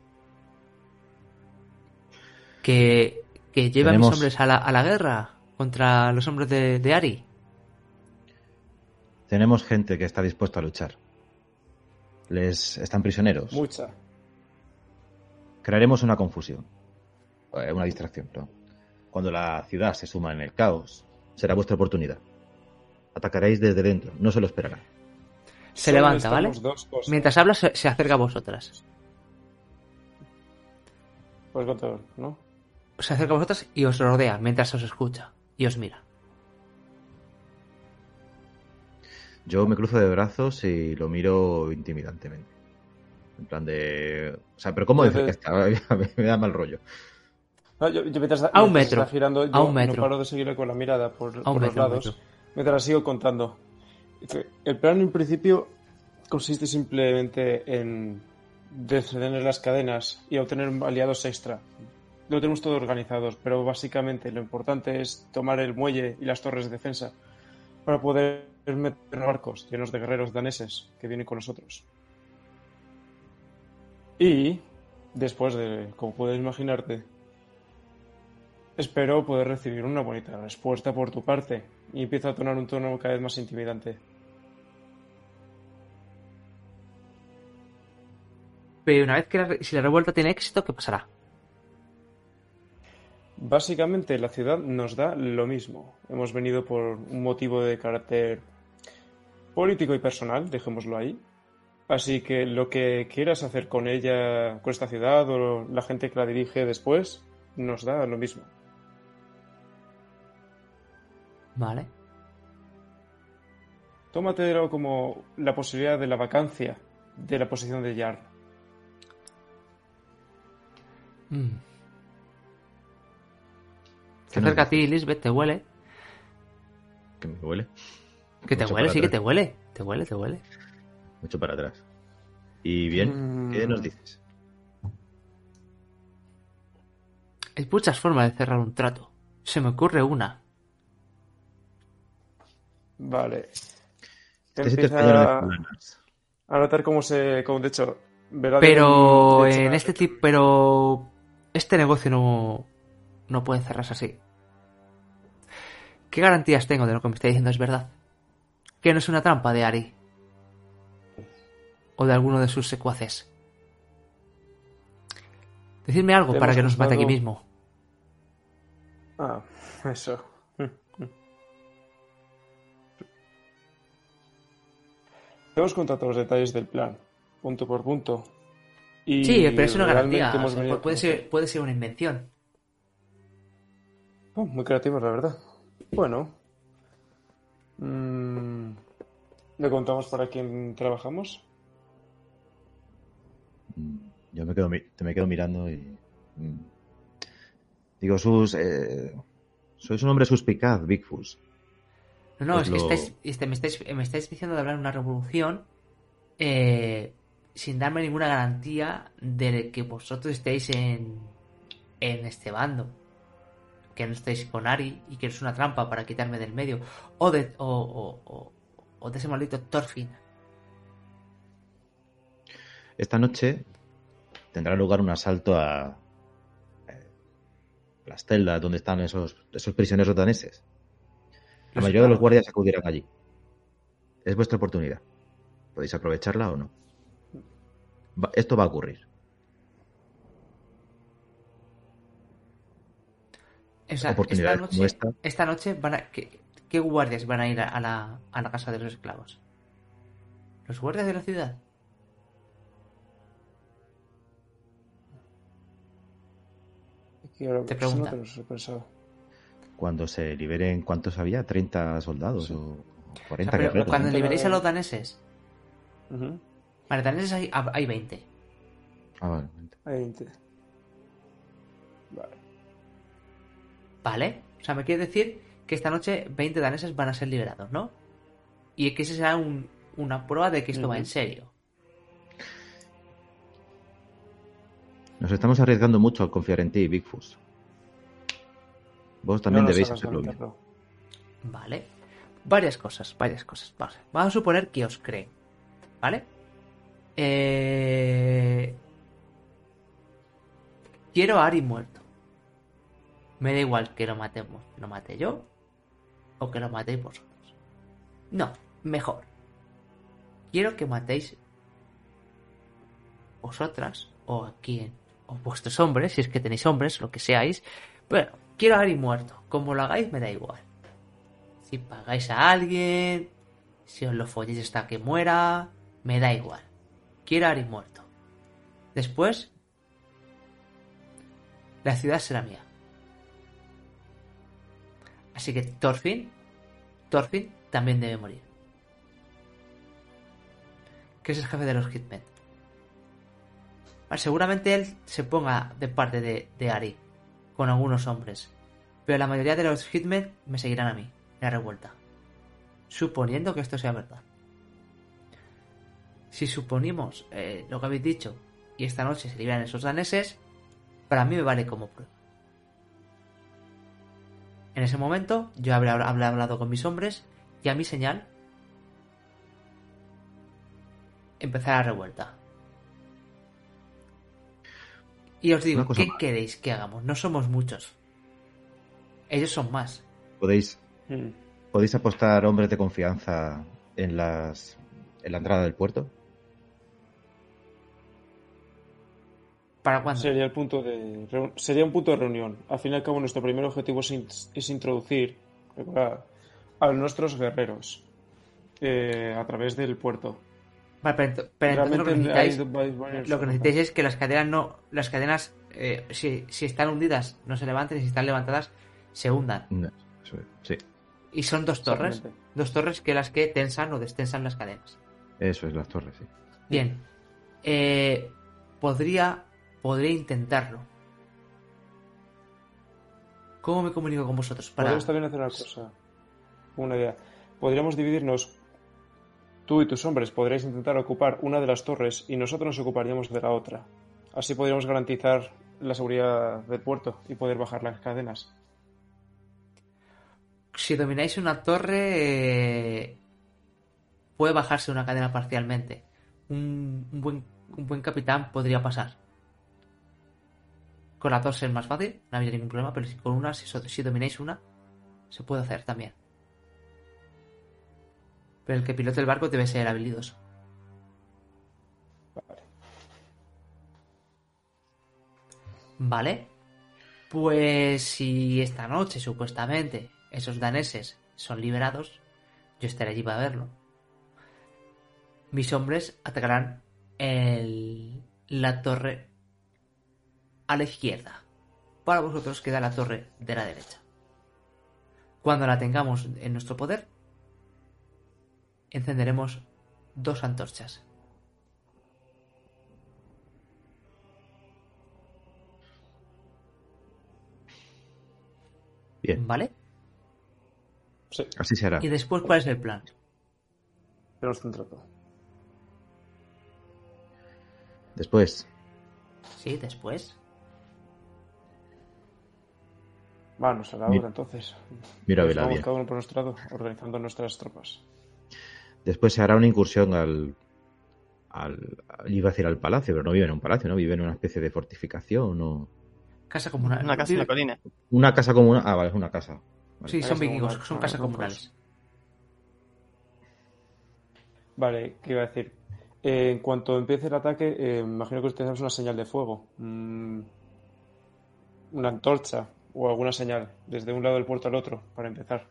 ¿Que, que lleve a mis hombres a la, a la guerra contra los hombres de, de Ari? Tenemos gente que está dispuesta a luchar. Les están prisioneros. Mucha. Crearemos una confusión. Eh, Una distracción, perdón. Cuando la ciudad se suma en el caos, será vuestra oportunidad. Atacaréis desde dentro, no se lo esperarán. Se Solo levanta, ¿vale? necesitamos dos cosas. Mientras habla, se, se acerca a vosotras. Puedes contar, ¿no? Se acerca a vosotras y os rodea mientras os escucha. Y os mira. Yo me cruzo de brazos y lo miro intimidantemente. En plan de... O sea, pero ¿cómo decir que está? [LAUGHS] Me da mal rollo. No, yo, yo mientras, A un metro. A un metro. no paro de seguirle con la mirada por, A por un los metro, un lados. metro. Mientras sigo contando. El plan en principio consiste simplemente en detener las cadenas y obtener aliados extra. Lo tenemos todo organizados, pero básicamente lo importante es tomar el muelle y las torres de defensa para poder meter barcos llenos de guerreros daneses que vienen con nosotros. Y después de, como puedes imaginarte, espero poder recibir una bonita respuesta por tu parte y empieza a tonar un tono cada vez más intimidante. Pero una vez que la, si la revuelta tiene éxito, ¿qué pasará? Básicamente la ciudad nos da lo mismo. Hemos venido por un motivo de carácter político y personal, dejémoslo ahí. Así que lo que quieras hacer con ella, con esta ciudad o la gente que la dirige después, nos da lo mismo. Vale. Tómatelo como la posibilidad de la vacancia de la posición de Yar. Mm. Se ¿Qué nos acerca a ti, Lisbeth, te huele. Que me huele. Que te Mucho huele, sí que te huele. Te huele, te huele. Mucho para atrás. Y bien, ¿qué Mm. nos dices? Hay muchas formas de cerrar un trato. Se me ocurre una. Vale. Empieza a- a notar cómo se. Como de hecho. verá Pero de- de hecho, en este tipo, pero este negocio no, no puede cerrarse así. ¿Qué garantías tengo de lo que me está diciendo es verdad? Que no es una trampa de Ari. O de alguno de sus secuaces. Decidme algo para que nos mate aquí mismo. Ah, eso. Hemos contado los detalles del plan, punto por punto. Y Sí, pero es una garantía. o sea, venido puede, ser, puede ser una invención. Oh, muy creativos, la verdad. Bueno. Mm, ¿Le contamos para quién trabajamos? Yo me quedo, mi- te me quedo mirando y. mm, Digo, sus. eh, sois un hombre suspicaz, Bigfoot. No, no, Pues es que lo- estáis, este, me, estáis, me estáis diciendo de hablar de una revolución eh, sin darme ninguna garantía de que vosotros estéis en, en este bando. Que no estáis con Ari y que es una trampa para quitarme del medio. O de, o, o, o- o de ese maldito Thorfinn. Esta noche tendrá lugar un asalto a. eh, las celdas donde están esos, esos prisioneros daneses. La mayoría de los guardias acudirán allí. Es vuestra oportunidad. ¿Podéis aprovecharla o no? Va- esto va a ocurrir. O sea, Oportunidades esta noche, esta. esta noche van a, ¿qué, qué guardias van a ir a, la, a la casa de los esclavos? ¿Los guardias de la ciudad? Te pregunta. Cuando se liberen, ¿cuántos había? ¿30 soldados o O 40 sea, pero guerreros? cuando liberéis a los daneses, Ujú. Vale, daneses hay, hay 20. Ah, vale. Hay 20. Vale. ¿Vale? O sea, me quiere decir que esta noche 20 daneses van a ser liberados, ¿no? Y que ese será un- una prueba de que esto va Ujú. en serio. Nos estamos arriesgando mucho al confiar en ti, Bigfoot. Vos también No debéis hacerlo bien. Vale. varias cosas, varias cosas. Vamos, vamos a suponer que os creen, ¿vale? Eh... Quiero a Ari muerto. Me da igual que lo matemos, lo mate yo o que lo matéis vosotros. No, mejor. Quiero que matéis vosotras o a quien o vuestros hombres, si es que tenéis hombres, lo que seáis. Bueno, quiero a muerto. Como lo hagáis, me da igual. Si pagáis a alguien, si os lo folléis hasta que muera, me da igual. Quiero a muerto. Después, la ciudad será mía. Así que Thorfinn, Thorfinn también debe morir. Que es el jefe de los Hitmen. Seguramente él se ponga de parte de, de Ari, con algunos hombres. Pero la mayoría de los Hitmen me seguirán a mí, en la revuelta. Suponiendo que esto sea verdad. Si suponimos eh, lo que habéis dicho y esta noche se liberan esos daneses, para mí me vale como prueba. En ese momento yo habré, hablado con mis hombres y a mi señal empezar la revuelta. Y os digo, ¿qué más. queréis que hagamos? No somos muchos. Ellos son más. Podéis, Mm. podéis apostar hombres de confianza en las en la entrada del puerto. ¿Para cuándo? Sería el punto de sería un punto de reunión. Al fin y al cabo, nuestro primer objetivo es, in- es introducir recordad, a nuestros guerreros eh, a través del puerto. Vale, pero, ent- pero entonces lo que necesitáis, lo que necesitáis es que las cadenas no, las cadenas, eh, si, si están hundidas, no se levanten, y si están levantadas, se hundan. No, eso es, sí, Y son dos torres, dos torres que las que tensan o destensan las cadenas. eso es las torres, sí. Bien, eh, podría, podría intentarlo. ¿Cómo me comunico con vosotros? Para... Podríamos también hacer una cosa. Una idea. Podríamos dividirnos. Tú y tus hombres podríais intentar ocupar una de las torres y nosotros nos ocuparíamos de la otra. Así podríamos garantizar la seguridad del puerto y poder bajar las cadenas. Si domináis una torre, eh, puede bajarse una cadena parcialmente. Un, buen, capitán podría pasar. Con la torre es más fácil, no habría ningún problema, pero si con una, si domináis una, se puede hacer también. Pero el que pilote el barco debe ser habilidoso. Vale. Vale. Pues si esta noche, supuestamente, esos daneses son liberados, yo estaré allí para verlo. Mis hombres atacarán el- la torre a la izquierda. Para vosotros queda la torre de la derecha. Cuando la tengamos en nuestro poder, encenderemos dos antorchas. Bien, ¿Vale? Sí, así será. Y después, ¿cuál es el plan? tenemos centrado. Después, Sí, después. Vamos a la Mi- hora entonces. mira verla vamos cada uno por nuestro lado, organizando nuestras tropas. Después se hará una incursión al, al, Iba a decir al palacio, pero no vive en un palacio, ¿no? Vive en una especie de fortificación o... Casa comunal. Una casa en la colina. Una casa común. Ah, vale, es una casa. Vale. Sí, son vikingos, comunal, son casas comunales. Vale, ¿qué iba a decir? Eh, en cuanto empiece el ataque, eh, imagino que ustedes una señal de fuego. Mm, una antorcha o alguna señal desde un lado del puerto al otro para empezar.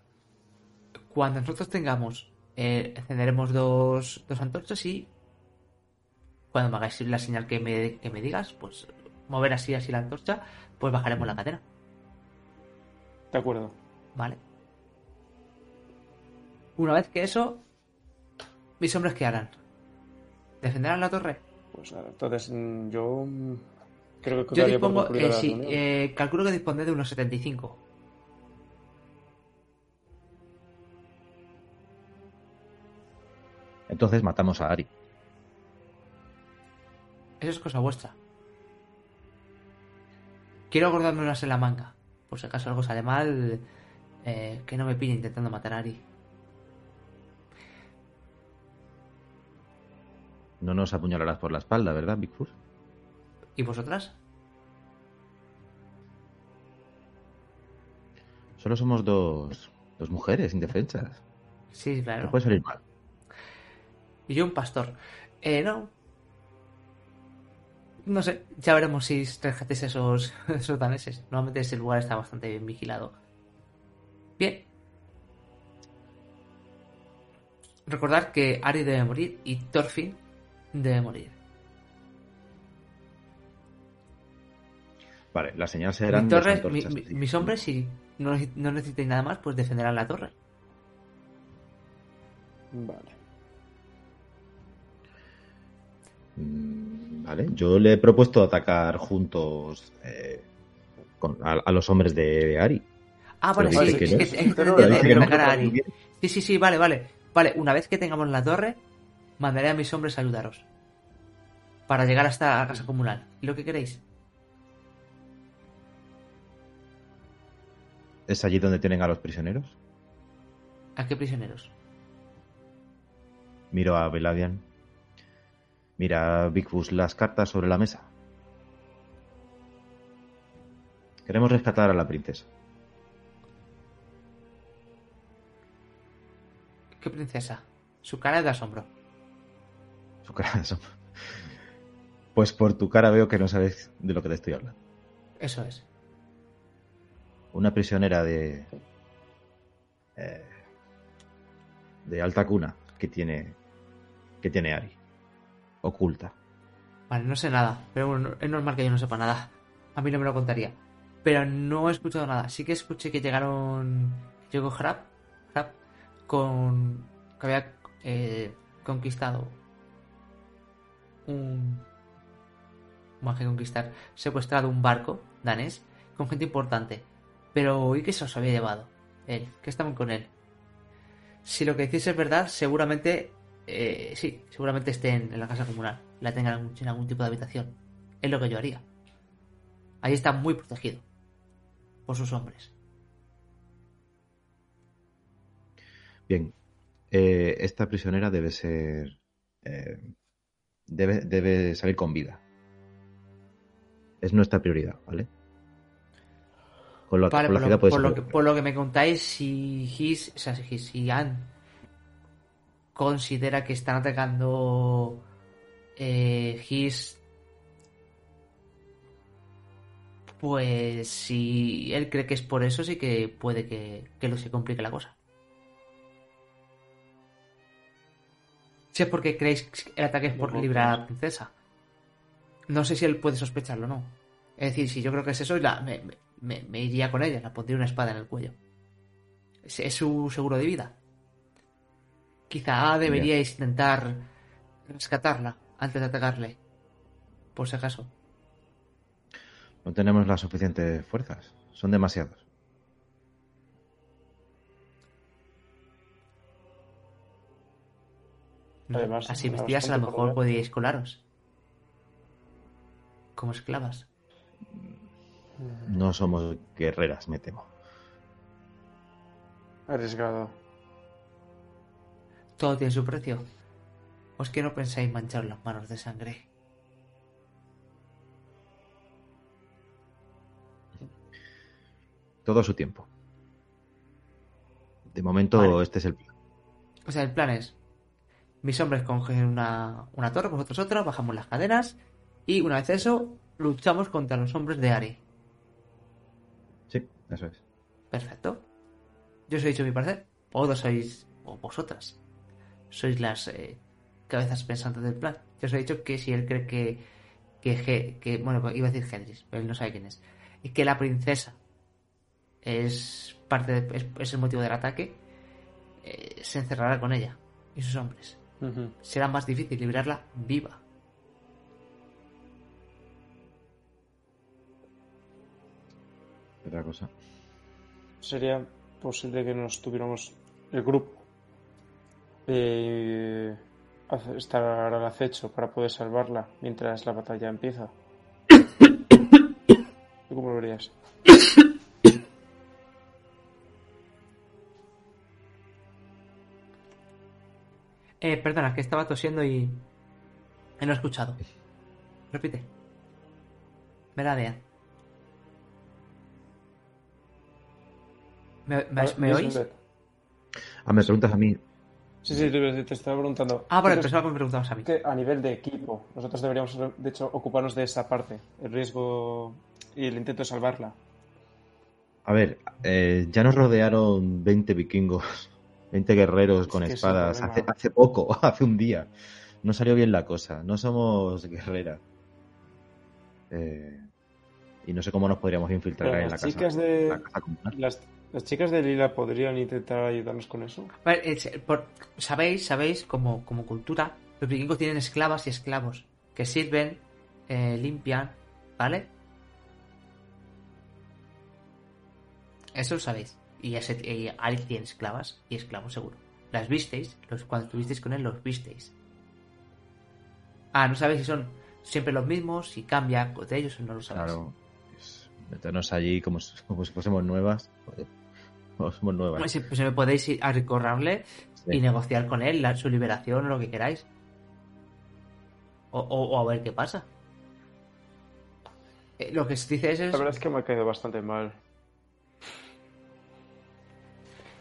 Cuando nosotros tengamos, eh, encenderemos dos, dos antorchas y cuando me hagáis la señal que me, que me digas, pues mover así, así la antorcha, pues bajaremos la cadena. De acuerdo. ¿Vale? Una vez que eso, mis hombres ¿qué harán? ¿Defenderán la torre? Pues entonces mm, yo mm, creo que Yo dispongo, eh, sí, eh, calculo que dispondré de unos 75. Entonces matamos a Ari. Eso es cosa vuestra. Quiero acordarme unas en la manga. Por si acaso algo sale mal, eh, que no me pille intentando matar a Ari. No nos apuñalarás por la espalda, ¿verdad, Bigfoot? ¿Y vosotras? Solo somos dos, dos mujeres indefensas. Sí, claro. No puede salir mal. Y yo un pastor. Eh, no. No sé, ya veremos si rescatéis esos, [LAUGHS] esos daneses. Normalmente ese lugar está bastante bien vigilado. Bien. Recordad que Ari debe morir y Thorfinn debe morir. Vale, las señales serán Mi torre- mi- mis hombres, si no, no necesitáis nada más, pues defenderán la torre. Vale. Vale, yo le he propuesto atacar juntos eh, con- a, a los hombres de, de Ari. Ah, vale, Pero sí, es que es que atacar a Ari. Sí, sí, sí, vale, vale. Vale, una vez que tengamos la torre, mandaré a mis hombres a ayudaros. Para llegar hasta la casa comunal. ¿Y lo que queréis? ¿Es allí donde tienen a los prisioneros? ¿A qué prisioneros? Miro a Veladian. Mira, Bigfoot, las cartas sobre la mesa. Queremos rescatar a la princesa. ¿Qué princesa? Su cara de asombro. Su cara de asombro. Pues por tu cara veo que no sabes de lo que te estoy hablando. Eso es. Una prisionera de. eh, de alta cuna que tiene. que tiene Ari. Oculta. Vale, no sé nada. Pero bueno, es normal que yo no sepa nada. A mí no me lo contaría. Pero no he escuchado nada. Sí que escuché que llegaron. Llegó Hrap. Hrap. Con. Que había eh, conquistado. Un. Más que conquistar. Secuestrado un barco danés. Con gente importante. Pero oí que se los había llevado. Él. Que estaban con él. Si lo que decís es verdad, seguramente. Eh, sí, seguramente estén en la casa comunal. La tengan en algún- en algún tipo de habitación. Es lo que yo haría. Ahí está muy protegido. Por sus hombres. Bien. eh, esta prisionera debe ser. eh, debe, debe salir con vida. Es nuestra prioridad, ¿vale? Por lo que me contáis, si His, o sea, si, si Anne considera que están atacando eh, His, pues si él cree que es por eso, sí que puede que, que lo se complique la cosa. Si es porque creéis que el ataque es por librar a la princesa. No sé si él puede sospecharlo o no. Es decir, si yo creo que es eso, la, me, me- me iría con ella, la pondría una espada en el cuello. Es, es su seguro de vida. Quizá deberíais intentar rescatarla antes de atacarle. Por si acaso. No tenemos las suficientes fuerzas. Son demasiados. Además, Así vestidas a lo mejor podíais colaros. Como esclavas. No somos guerreras, me temo. Arriesgado. Todo tiene su precio. ¿O es que no pensáis manchar las manos de sangre? Todo su tiempo. De momento, Vale. este es el plan. O sea, el plan es: mis hombres cogen una, una torre, vosotros otra, bajamos las cadenas y una vez eso, luchamos contra los hombres de Ari. Sí, eso es. Perfecto. Yo os he dicho mi parecer. Vosotros sois, o vosotras, sois las eh, cabezas pensantes del plan. Yo os he dicho que si él cree que, que, que bueno, pues iba a decir Gendris, pero él no sabe quién es, y que la princesa es parte de- es, es el motivo del ataque, eh, se encerrará con ella y sus hombres. Será más difícil librarla viva. Otra cosa. Sería posible que nos tuviéramos el grupo. Eh, hace- estar al acecho para poder salvarla mientras la batalla empieza. ¿Tú cómo lo verías? Eh, perdona, que estaba tosiendo y Eh, No he escuchado. Repite. Meradean. ¿Me, me, me oís? Ah, me preguntas a mí. Sí, sí, te te estaba preguntando. Ah, vale, ¿Tú crees pensaba que me preguntabas a mí. que a nivel de equipo, nosotros deberíamos, de hecho, ocuparnos de esa parte, el riesgo y el intento de salvarla. A ver, eh, ya nos rodearon 20 vikingos, [LAUGHS] 20 guerreros con es espadas hace, poco, [LAUGHS] hace un día. No salió bien la cosa, no somos guerreras. Eh, y no sé cómo nos podríamos infiltrar Pero en la casa. de- la casa comunal. Las, las chicas de Lila podrían intentar ayudarnos con eso. Vale, es- por- sabéis, sabéis, como, como cultura, los vikingos tienen esclavas y esclavos que sirven, eh, limpian, ¿vale? Eso lo sabéis. Y, ese, y tiene esclavas y esclavos seguro. Las visteis, los, cuando estuvisteis con él los visteis. Ah, no sabéis si son siempre los mismos, si cambia de ellos o no lo sabéis. Claro, meternos allí como, si- como si fuésemos nuevas. joder, si somos nuevas. Pues, si- pues me podéis ir a recorrerle Sí. y negociar con él la- su liberación o lo que queráis. O, o- o a ver qué pasa. Eh, lo que se dice es, es La verdad es que me ha caído bastante mal.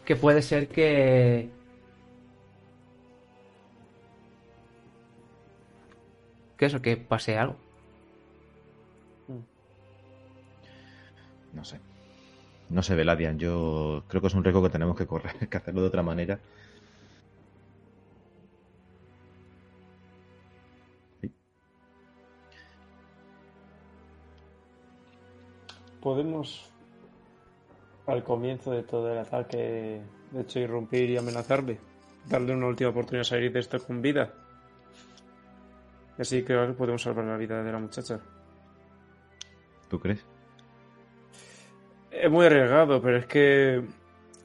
que puede ser que... Que eso, que pase algo. No sé. No sé, Veladian. Yo creo que es un riesgo que tenemos que correr, [LAUGHS] que hacerlo de otra manera. Podemos, al comienzo de todo el ataque, de hecho, irrumpir y amenazarle. Darle una última oportunidad de salir de esto con vida. Y así creo que podemos salvar la vida de la muchacha. ¿Tú crees? Es muy arriesgado, pero es que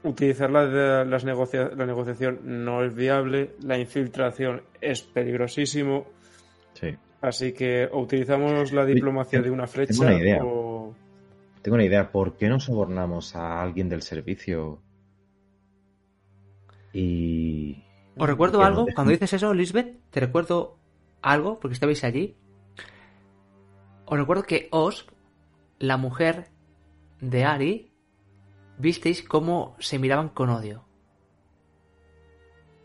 utilizar la, las negocia- la negociación no es viable, la infiltración es peligrosísimo, Sí. así que o utilizamos la diplomacia de una flecha una idea. o... Tengo una idea. ¿Por qué no sobornamos a alguien del servicio? Y. Os recuerdo algo, cuando dices eso, Lisbeth, te recuerdo algo, porque estabais allí. Os recuerdo que Os, la mujer de Ari, visteis cómo se miraban con odio.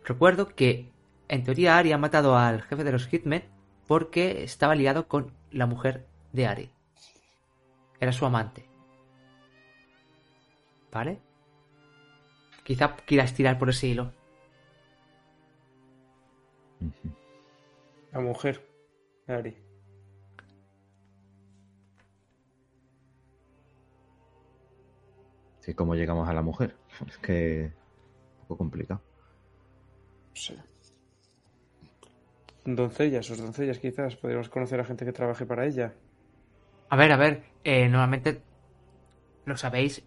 Recuerdo que, en teoría, Ari ha matado al jefe de los Hitmen porque estaba liado con la mujer de Ari. Era su amante. ¿Vale? Quizá quieras tirar por ese hilo. La mujer, Ari. Sí, ¿cómo llegamos a la mujer? [LAUGHS] Es que. Un poco complicado. Sí. Doncellas, sus doncellas quizás. Podríamos conocer a gente que trabaje para ella. A ver, a ver, eh, normalmente lo sabéis,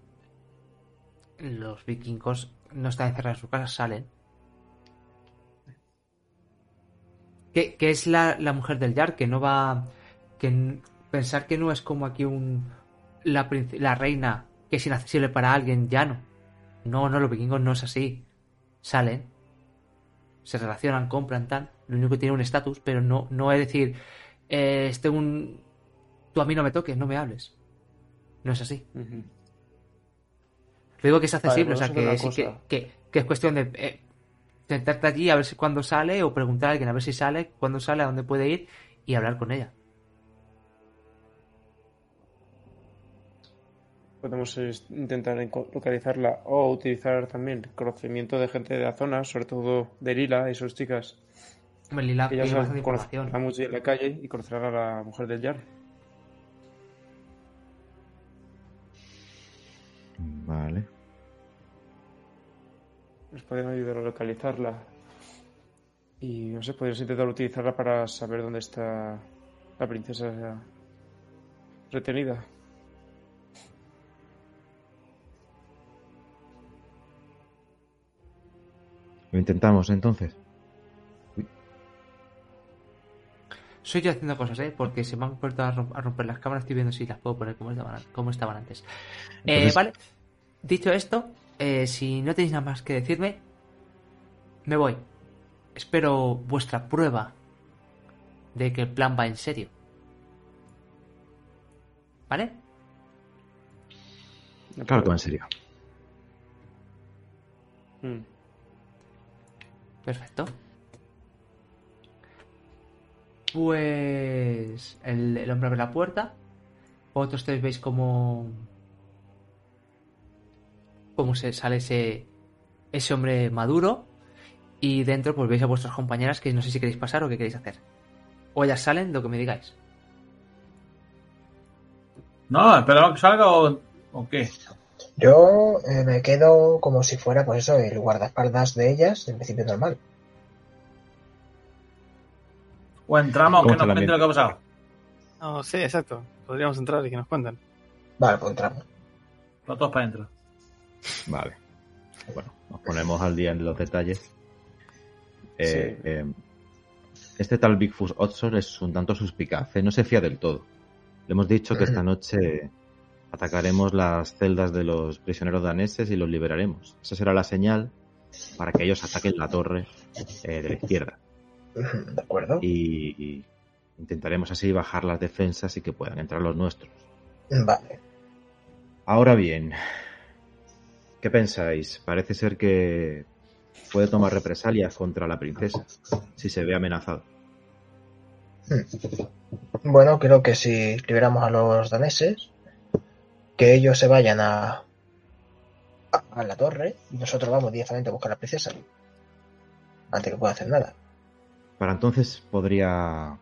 los vikingos no están encerrados en su casa, salen. Que, que es la, la mujer del Yar, que no va... que pensar que no es como aquí un la, la reina que es inaccesible para alguien llano. No, no, los vikingos no es así. Salen, se relacionan, compran, tal. Lo único que tiene un estatus, pero no, no es decir, eh, este un... Tú a mí no me toques, no me hables. No es así. Te digo que es accesible, Vale, o sea, vamos a que, hacer sí una que, cosa. que, que es cuestión de eh, sentarte allí a ver si cuándo sale o preguntar a alguien a ver si sale, cuándo sale, a dónde puede ir y hablar con ella. Podemos intentar localizarla o utilizar también el conocimiento de gente de la zona, sobre todo de Lila y sus chicas. Hombre, Lila Que ya tiene bastante saben, información. conocerla mucho en la calle y conocerán a la mujer del Jar. Vale. Nos pueden ayudar a localizarla. Y no sé, podríamos intentar utilizarla para saber dónde está la princesa retenida. Lo intentamos entonces. Soy yo haciendo cosas, ¿eh? Porque se me han vuelto a, rom- a romper las cámaras. Estoy viendo si las puedo poner como estaban, como estaban antes. Eh, vale. Dicho esto, eh, si no tenéis nada más que decirme, me voy. Espero vuestra prueba de que el plan va en serio. ¿Vale? Claro que va en serio. Mm. Perfecto. Pues el, el hombre abre la puerta. Vosotros tres veis cómo. cómo se sale ese. ese hombre maduro. Y dentro, pues veis a vuestras compañeras que no sé si queréis pasar o qué queréis hacer. O ellas salen, lo que me digáis. No, esperamos que salga o, o qué. Yo eh, me quedo como si fuera, pues eso, el guardaespaldas de ellas, en principio normal. O entramos, ¿Cómo que nos cuente lo que ha pasado. No, sí, exacto. Podríamos entrar y que nos cuenten. Vale, pues entramos. Los dos para adentro. Vale. Bueno, nos ponemos al día en los detalles. Eh, eh, este tal Bigfoot Odson es un tanto suspicaz, ¿eh? no se fía del todo. Le hemos dicho que [CLEARS THROAT] esta noche atacaremos las celdas de los prisioneros daneses y los liberaremos. Esa será la señal para que ellos ataquen la torre eh, de la izquierda. De acuerdo. Y, y intentaremos así bajar las defensas y que puedan entrar los nuestros. Vale. Ahora bien, ¿qué pensáis? Parece ser que puede tomar represalias contra la princesa si se ve amenazado. Bueno, creo que si liberamos a los daneses, que ellos se vayan a, a, a la torre y nosotros vamos directamente a buscar a la princesa. Antes que pueda hacer nada. Para entonces podría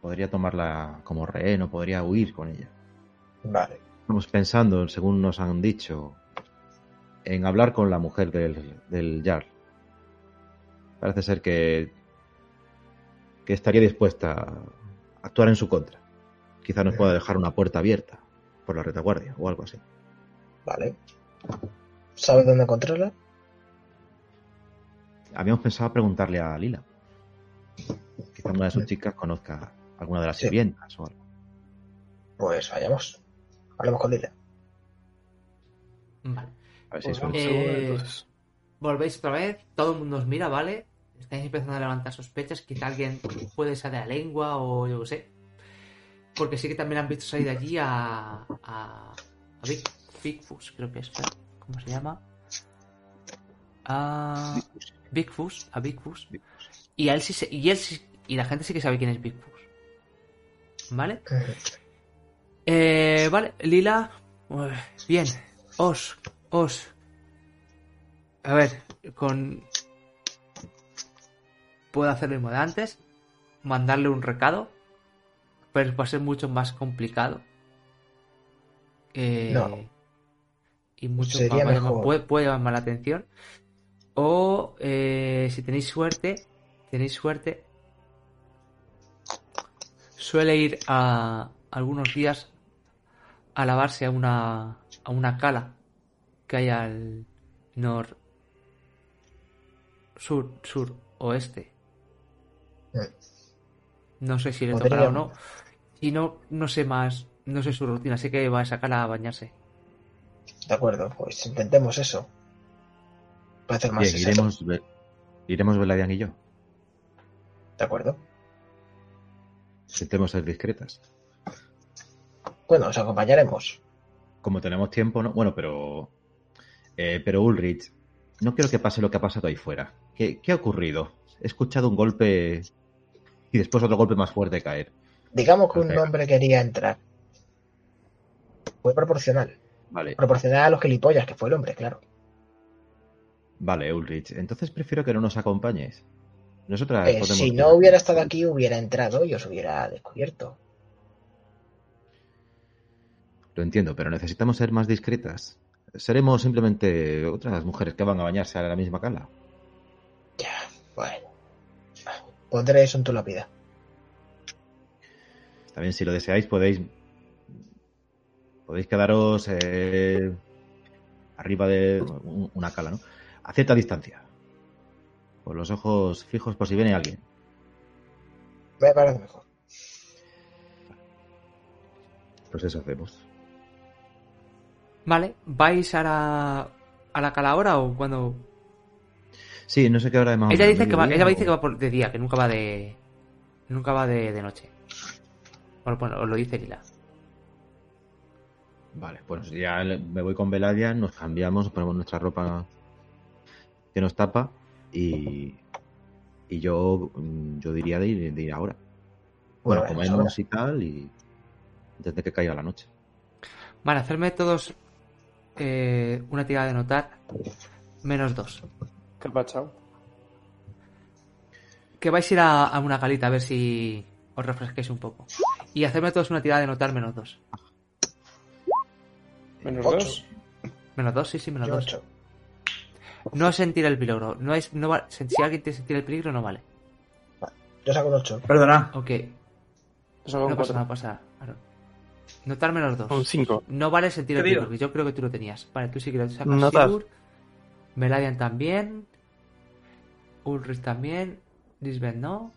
podría tomarla como rehén o podría huir con ella. Vale. Estamos pensando, según nos han dicho, en hablar con la mujer del, del Jarl. Parece ser que, que estaría dispuesta a actuar en su contra. Quizá nos pueda dejar una puerta abierta por la retaguardia o algo así. Vale. ¿Sabes dónde encontrarla? Habíamos pensado preguntarle a Lila. Quizá una de sus chicas conozca alguna de las Sí. sirvientas o algo. Pues vayamos. Hablemos con Lila. Vale. A ver si hay Pues Eh. Volvéis otra vez, todo el mundo os mira, ¿vale? Estáis empezando a levantar sospechas, quizá alguien puede ser de la lengua o yo qué sé. Porque sí que también han visto salir de allí a. a. a Big, Bigfus, creo que es. espera, ¿Cómo se llama? A. Bigfus, a Bigfus. Y a él sí se- y él sí- y la gente sí que sabe quién es Bigfus. ¿Vale? Eh, vale, Lila. Bien. Os. Os. A ver, con. Puedo hacer lo mismo de antes. Mandarle un recado. Pero va a ser mucho más complicado. Eh, No. Y mucho Sería más- mejor. Puede, puede llamar más la atención. O eh, si tenéis suerte. Tenéis suerte. Suele ir a algunos días a lavarse a una a una cala que hay al nor sur sur oeste no sé si le tocará o no y no no sé más no sé su rutina sé que va a sacar a bañarse De acuerdo, pues intentemos eso. Puede más Bien, iremos, Be- iremos Beladian y yo. De acuerdo. Intentemos ser discretas. Bueno, os acompañaremos. Como tenemos tiempo, ¿no? Bueno, pero. eh, pero Ulrich, no quiero que pase lo que ha pasado ahí fuera. ¿Qué, qué ha ocurrido? He escuchado un golpe y después otro golpe más fuerte caer. Digamos que un Perfecto. hombre quería entrar. Fue proporcional. Vale, Proporcional a los gilipollas que fue el hombre, claro. vale, Ulrich. Entonces prefiero que no nos acompañes. Nosotras Eh, podemos si no hubiera estado aquí, hubiera entrado y os hubiera descubierto. Lo entiendo, pero necesitamos ser más discretas. Seremos simplemente otras mujeres que van a bañarse a la misma cala. Ya, bueno. Pondré eso en tu lápida. Bien, si lo deseáis, podéis. Podéis quedaros eh, arriba de un- una cala, ¿no? A cierta distancia. Con los ojos fijos por si viene alguien. Me parece mejor. Pues eso hacemos. vale vais a la a la cala ahora o cuando Sí, no sé qué hora de más ella dice que va ella o- dice que va por de día que nunca va de Nunca va de, de noche. Bueno, bueno, os lo dice Lila. Vale, pues ya me voy con Veladia, nos cambiamos, ponemos nuestra ropa que nos tapa y, y yo, mm, yo diría de ir, de ir ahora. Bueno, Bueno, comemos y tal y desde que caiga la noche. Vale, hacerme todos eh, una tirada de notar menos dos. ¿Qué ha pasado? Que vais a ir a, a una calita a ver si os refresquéis un poco. Y hacerme todos una tirada de notar menos dos. Menos Ocho. dos. Menos dos, sí, sí, menos Yo dos. ocho. No sentir el peligro. No es, no va- si alguien te sentir el peligro, no vale. Yo saco un 8. Perdona. Ok, Eso no pasa nada, pasa. Notar menos dos. Un 5. No vale sentir el peligro, que yo creo que tú lo tenías. Vale, tú sí que lo sacas. Notar. Meladian también. Ulrich también. Lisbeth no.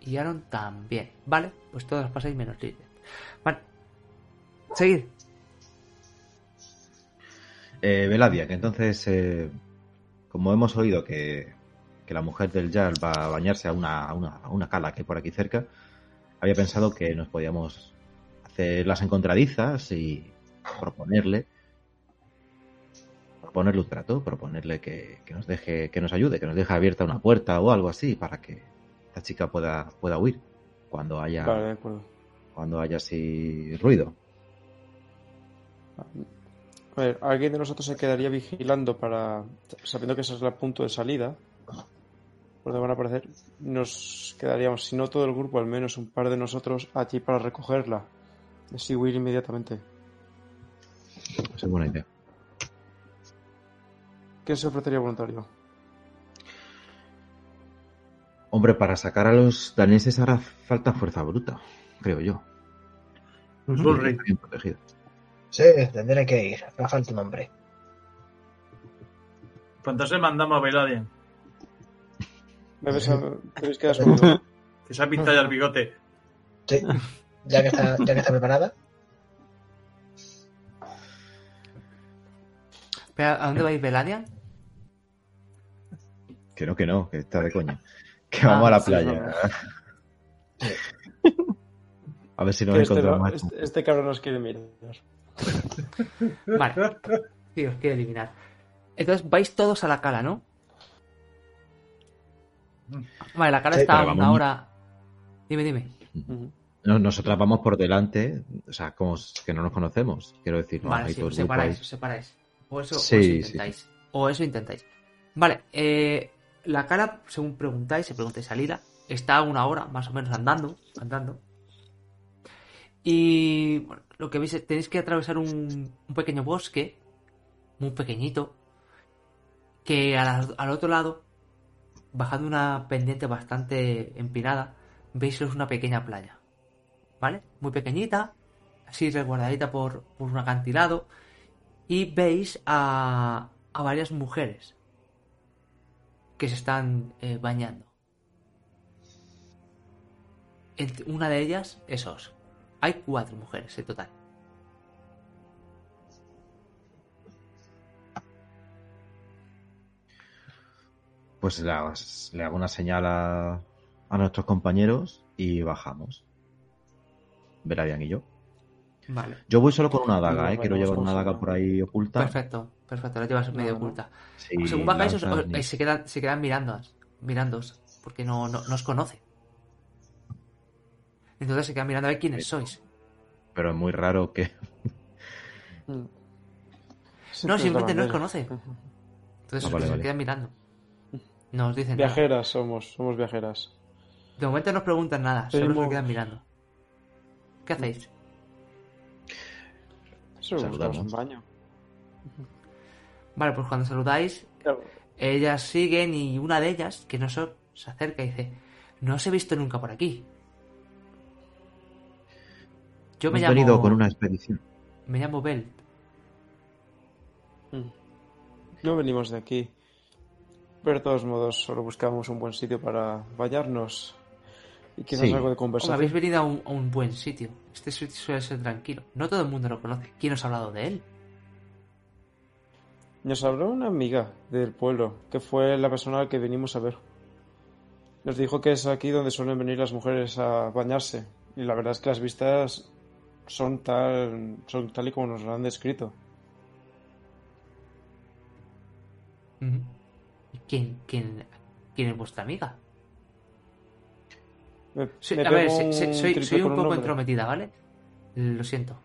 Y Aaron también. Vale, pues todos pasáis menos Lisbeth. Vale. Seguid. Eh, Veladia, que entonces, eh, como hemos oído que, que la mujer del Jarl va a bañarse a una, a, una, a una cala que hay por aquí cerca, había pensado que nos podíamos hacer las encontradizas y proponerle proponerle un trato, proponerle que, que nos deje, que nos ayude, que nos deje abierta una puerta o algo así para que esta chica pueda, pueda huir cuando haya, Vale, de acuerdo. cuando haya así ruido. A ver, alguien de nosotros se quedaría vigilando para. Sabiendo que ese es el punto de salida. Por van a aparecer. Nos quedaríamos, si no todo el grupo, al menos un par de nosotros allí para recogerla. Y así huir inmediatamente. Esa es buena idea. ¿Quién se ofrecería voluntario? Hombre, para sacar a los daneses hará falta fuerza bruta, creo yo. Bien protegido. Sí, tendré que ir. Me falta un hombre. Pues entonces mandamos a Beladian, ¿Me ves a... ¿Te ves quedas [LAUGHS] conmigo? que se ha pintado ya el bigote. Sí. Ya que está, ya que está preparada. ¿A dónde vais, Beladian? Que no, que no, que está de coña. [LAUGHS] Que Ah, vamos a la sí, playa. [LAUGHS] A ver si nos este, encontramos no- más. este, este cabrón nos quiere mirar. [LAUGHS] Vale. Sí, os quiero eliminar. Entonces vais todos a la cala, ¿no? Vale, la cala Sí, está a una hora. Dime, dime. No- Nosotras vamos por delante, o sea, como que no nos conocemos. Quiero decir, no, Vale, hay sí, todo os separáis, os separáis. O eso, o sí, intentáis. O eso intentáis. Vale, eh, la cara, según preguntáis, se preguntáis a Lila, está a una hora, más o menos, andando, andando. Y bueno, lo que veis es tenéis que atravesar un, un pequeño bosque, muy pequeñito, que al, al otro lado, bajando una pendiente bastante empinada, veis una pequeña playa. ¿Vale? Muy pequeñita, así resguardadita por, por un acantilado, y veis a, varias mujeres que se están eh, bañando. Una de ellas es Os. Hay cuatro mujeres en total. Pues le hago una señal a, a nuestros compañeros y bajamos. Veradian y yo. Vale. Yo voy solo con una daga, Bueno, ¿eh? Quiero llevar una daga por ahí oculta. Perfecto, perfecto. La llevas medio oculta. Sí, Según bajáis, os- os- eh, se quedan, se quedan mirando, mirándoos, porque no, no, no os conoce. Entonces se quedan mirando a ver quiénes sois. Pero es muy raro que... Mm. No, simplemente no os conoce. Entonces Ah, vale, se vale. quedan mirando. No os dicen nada. Viajeras somos, somos viajeras. De momento no os preguntan nada, solo Tenemos- se quedan mirando. ¿Qué hacéis? Saludamos. un baño. Vale, pues cuando saludáis, ellas siguen y una de ellas, que no so- se acerca y dice, no os he visto nunca por aquí. Yo me Hemos llamo... venido con una expedición. Me llamo Belt. Mm. No venimos de aquí. Pero de todos modos, solo buscábamos un buen sitio para bañarnos. Y quizás Sí. algo de conversación. habéis venido a un, a un buen sitio. Este sitio suele ser tranquilo. No todo el mundo lo conoce. ¿Quién os ha hablado de él? Nos habló una amiga del pueblo, que fue la persona a la que venimos a ver. Nos dijo que es aquí donde suelen venir las mujeres a bañarse. Y la verdad es que las vistas son tal, son tal y como nos lo han descrito. Ujú. ¿Y quién, quién, quién es vuestra amiga? Me- Sí, me a ver, un soy, soy un poco nombre. entrometida, ¿vale? Lo siento.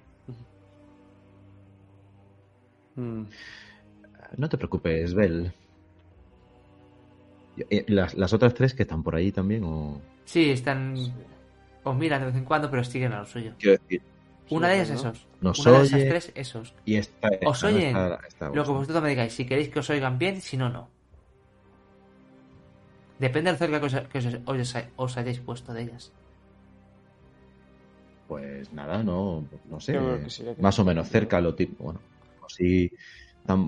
Mm. No te preocupes, Bel. Eh, ¿Las, las otras tres que están por ahí también? O... Sí, están. Os miran de vez en cuando, pero siguen a lo suyo. Quiero decir, Una de ellas, ¿no? esos. Nos Una de esas tres, esos. y esta, esta Os no oyen está- está Lo que vosotros me digáis, si queréis que os oigan bien, si no, no. Depende de lo cerca que os, que os- os- os hayáis puesto de ellas. Pues nada, no, no sé. Que sí, que más sí. o menos cerca, lo tipo. Bueno, si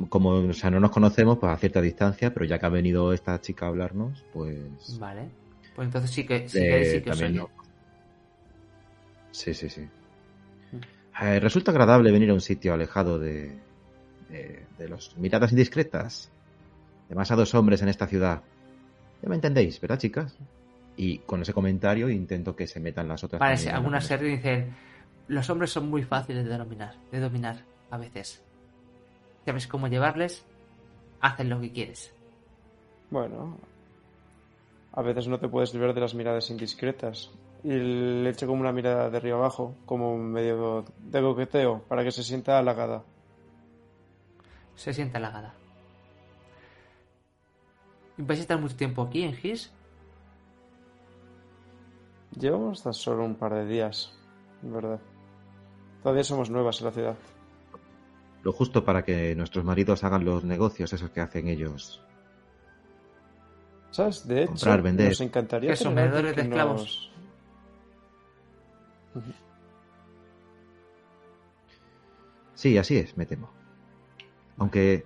como o sea, no nos conocemos, pues a cierta distancia, pero ya que ha venido esta chica a hablarnos, pues. Vale. Pues entonces sí que, si eh, queréis, sí que también no- Sí, sí, sí. Eh, resulta agradable venir a un sitio alejado de, de, de las miradas indiscretas. Demasiados hombres en esta ciudad. Ya me entendéis, ¿verdad, chicas? Y con ese comentario intento que se metan las otras. La algunas se conversación. ríen y dicen, los hombres son muy fáciles de dominar, de dominar a veces. Sabes cómo llevarles, hacen lo que quieres. Bueno, a veces no te puedes librar de las miradas indiscretas. Y le echo como una mirada de arriba abajo, como un medio de coqueteo, para que se sienta halagada. Se siente halagada. ¿Y ¿Vais a estar mucho tiempo aquí en Gis? Llevamos tan solo un par de días, en verdad. Todavía somos nuevas en la ciudad. Lo justo para que nuestros maridos hagan los negocios, esos que hacen ellos. ¿Sabes? De hecho, Comprar, vender. nos encantaría ¿Qué son, vendedores de que esclavos? nos- Sí, así es, me temo. Aunque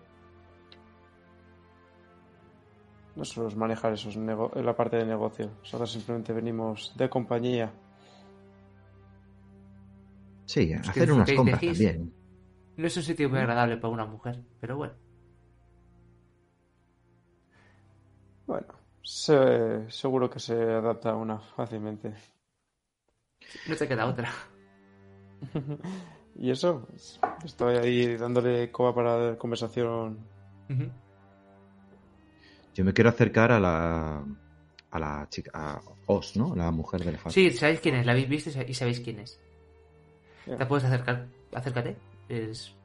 No solemos manejar esos nego- la parte de negocio. Nosotros simplemente venimos de compañía. sí, hacer unas compras también. No es un sitio muy agradable para una mujer, pero bueno. Bueno, se- seguro que se adapta a una fácilmente. No te queda otra. [LAUGHS] Y eso, estoy ahí dándole coba para la conversación. Yo me quiero acercar a la a la chica, a Os, ¿no? La mujer del elefante. Sí, sabéis quién es, la habéis visto y sa- y sabéis quién es. Ya. Te puedes acercar, acércate. Es...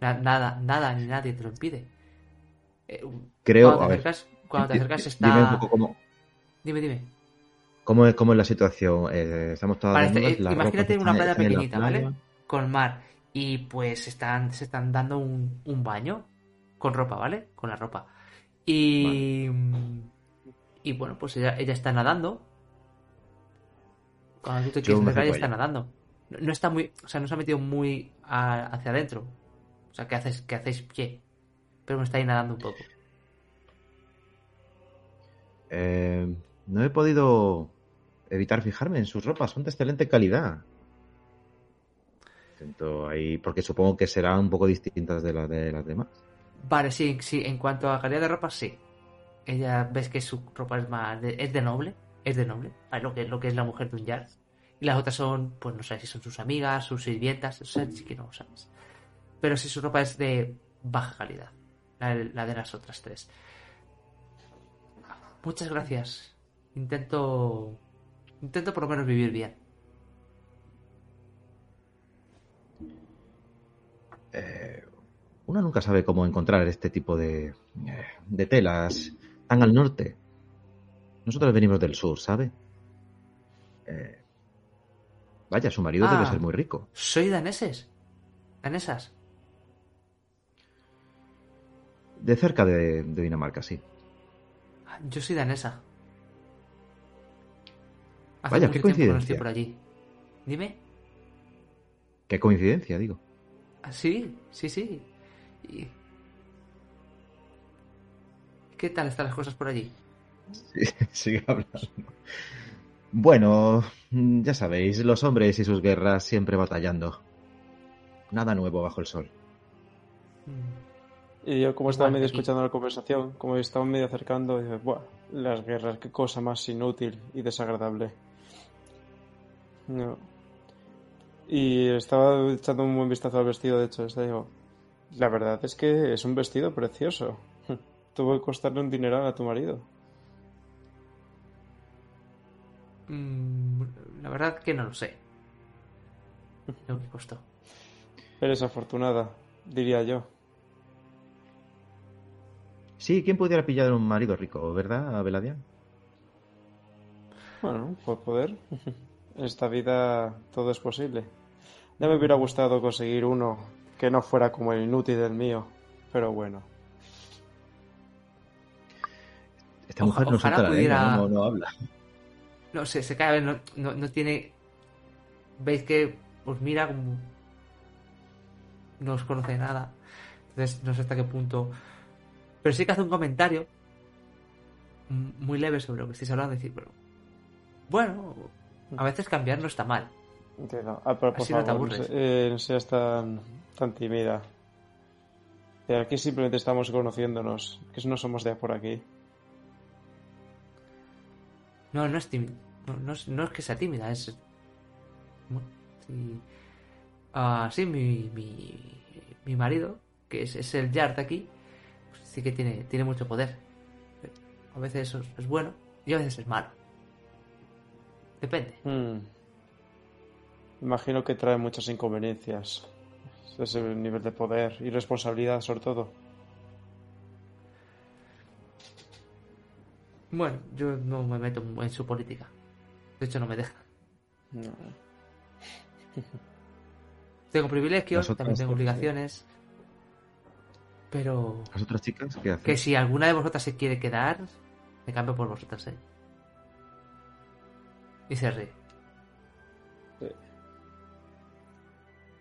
na- Nada, nada ni nadie te lo impide. Eh, Creo, cuando a te ver, acercas, cuando te acercas está... Dime un poco cómo, Dime, dime. cómo, es, cómo es la situación. Eh, estamos todas Vale, desnudas, eh, imagínate una playa pequeñita, ¿vale? playa. Con mar. Y pues están, se están dando un, un baño con ropa, ¿vale? Con la ropa. Y... Y bueno, pues ella, ella está nadando. Cuando tú te quieres acercar, ella está nadando. No, no está muy... O sea, no se ha metido muy a- hacia adentro. O sea, que haces, que hacéis pie. Pero me está ahí nadando un poco. Eh, no he podido evitar fijarme en sus ropas, son de excelente calidad. Intento ahí, porque supongo que serán un poco distintas de las de las demás. Vale, sí, sí, en cuanto a calidad de ropa, sí. Ella ves que su ropa es más de, es de noble, es de noble, lo que lo que es la mujer de un Jarl. Y las otras son, pues no sé si son sus amigas, sus sirvientas, eso sí que no lo sabes. Pero sí su ropa es de baja calidad, la, la de las otras tres. Muchas gracias. Intento intento por lo menos vivir bien. Eh, uno nunca sabe cómo encontrar este tipo de, eh, de telas tan al norte. Nosotros venimos del sur, ¿sabe? Eh, vaya, su marido Ah. debe ser muy rico. Soy daneses. Danesas. De cerca de, de Dinamarca, sí. Yo soy danesa. Hace Vaya, qué no estoy coincidencia. por allí. Dime. Qué coincidencia, digo. Ah, sí, sí, sí. Y- ¿Qué tal están las cosas por allí? Sí, [LAUGHS] sigue hablando. Bueno, ya sabéis, los hombres y sus guerras siempre batallando. Nada nuevo bajo el sol. Y yo, como estaba medio aquí. escuchando la conversación, como estaba medio acercando, dije, Buah, las guerras, qué cosa más inútil y desagradable. No. Y estaba echando un buen vistazo al vestido, de hecho, este digo, la verdad es que es un vestido precioso. [LAUGHS] Tuvo que costarle un dineral a tu marido. Mm, la verdad que no lo sé. [LAUGHS] Lo que costó. Eres afortunada, diría yo. Sí, ¿quién pudiera pillar un marido rico, verdad, Beladian? Bueno, por poder. En [LAUGHS] esta vida todo es posible. Ya me hubiera gustado conseguir uno que no fuera como el inútil del mío, pero bueno. Esta Oja- mujer no suelta la lengua, pudiera- no, no habla. No sé, se cae, no, no, no tiene. Veis que os mira como. No os conoce nada. Entonces no sé hasta qué punto. Pero sí que hace un comentario. Muy leve sobre lo que estáis hablando. Decir, pero. Bueno, a veces cambiar no está mal. Entiendo. Ah, pero por Así no te aburres. eh, no seas tan, tan tímida. Eh, Aquí simplemente estamos conociéndonos, que no somos de por aquí. No, no es tímida. No, no es, no es que sea tímida, es. sí. Ah, sí, mi, mi, mi marido, que es, es el Yard aquí, pues sí que tiene, tiene mucho poder. A veces eso es, es bueno y a veces es malo. Depende. Hmm. Imagino que trae muchas inconveniencias. Ese nivel de poder y responsabilidad, sobre todo. Bueno, yo no me meto en su política. De hecho, no me deja. No. [LAUGHS] Tengo privilegios, también tengo obligaciones. Pero ¿Las otras chicas qué hacen? que si alguna de vosotras se quiere quedar, me cambio por vosotras, ¿eh? Y se ríe.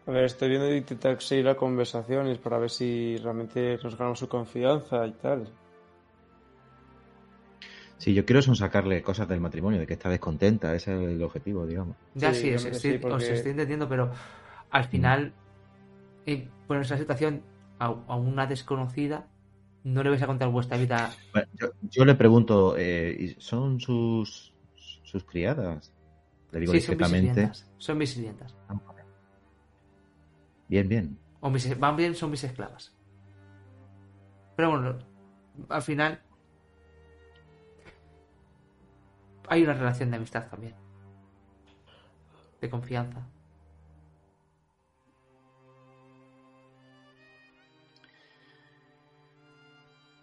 A ver, estoy viendo de intentar seguir la conversación y es para ver si realmente nos ganamos su confianza y tal. Sí, yo quiero son sacarle cosas del matrimonio, de que está descontenta, ese es el objetivo, digamos. Ya Sí, os estoy, sí, porque- os estoy entendiendo, pero al final, en ponerse en la situación a, a una desconocida, no le vais a contar vuestra vida. Bueno, yo, yo le pregunto, eh, ¿y ¿son sus, sus criadas? Le digo Sí, son mis discretamente. sirvientas. Son mis sirvientas. Bien, bien. O mis, van bien, son mis esclavas. Pero bueno, al final hay una relación de amistad también. De confianza.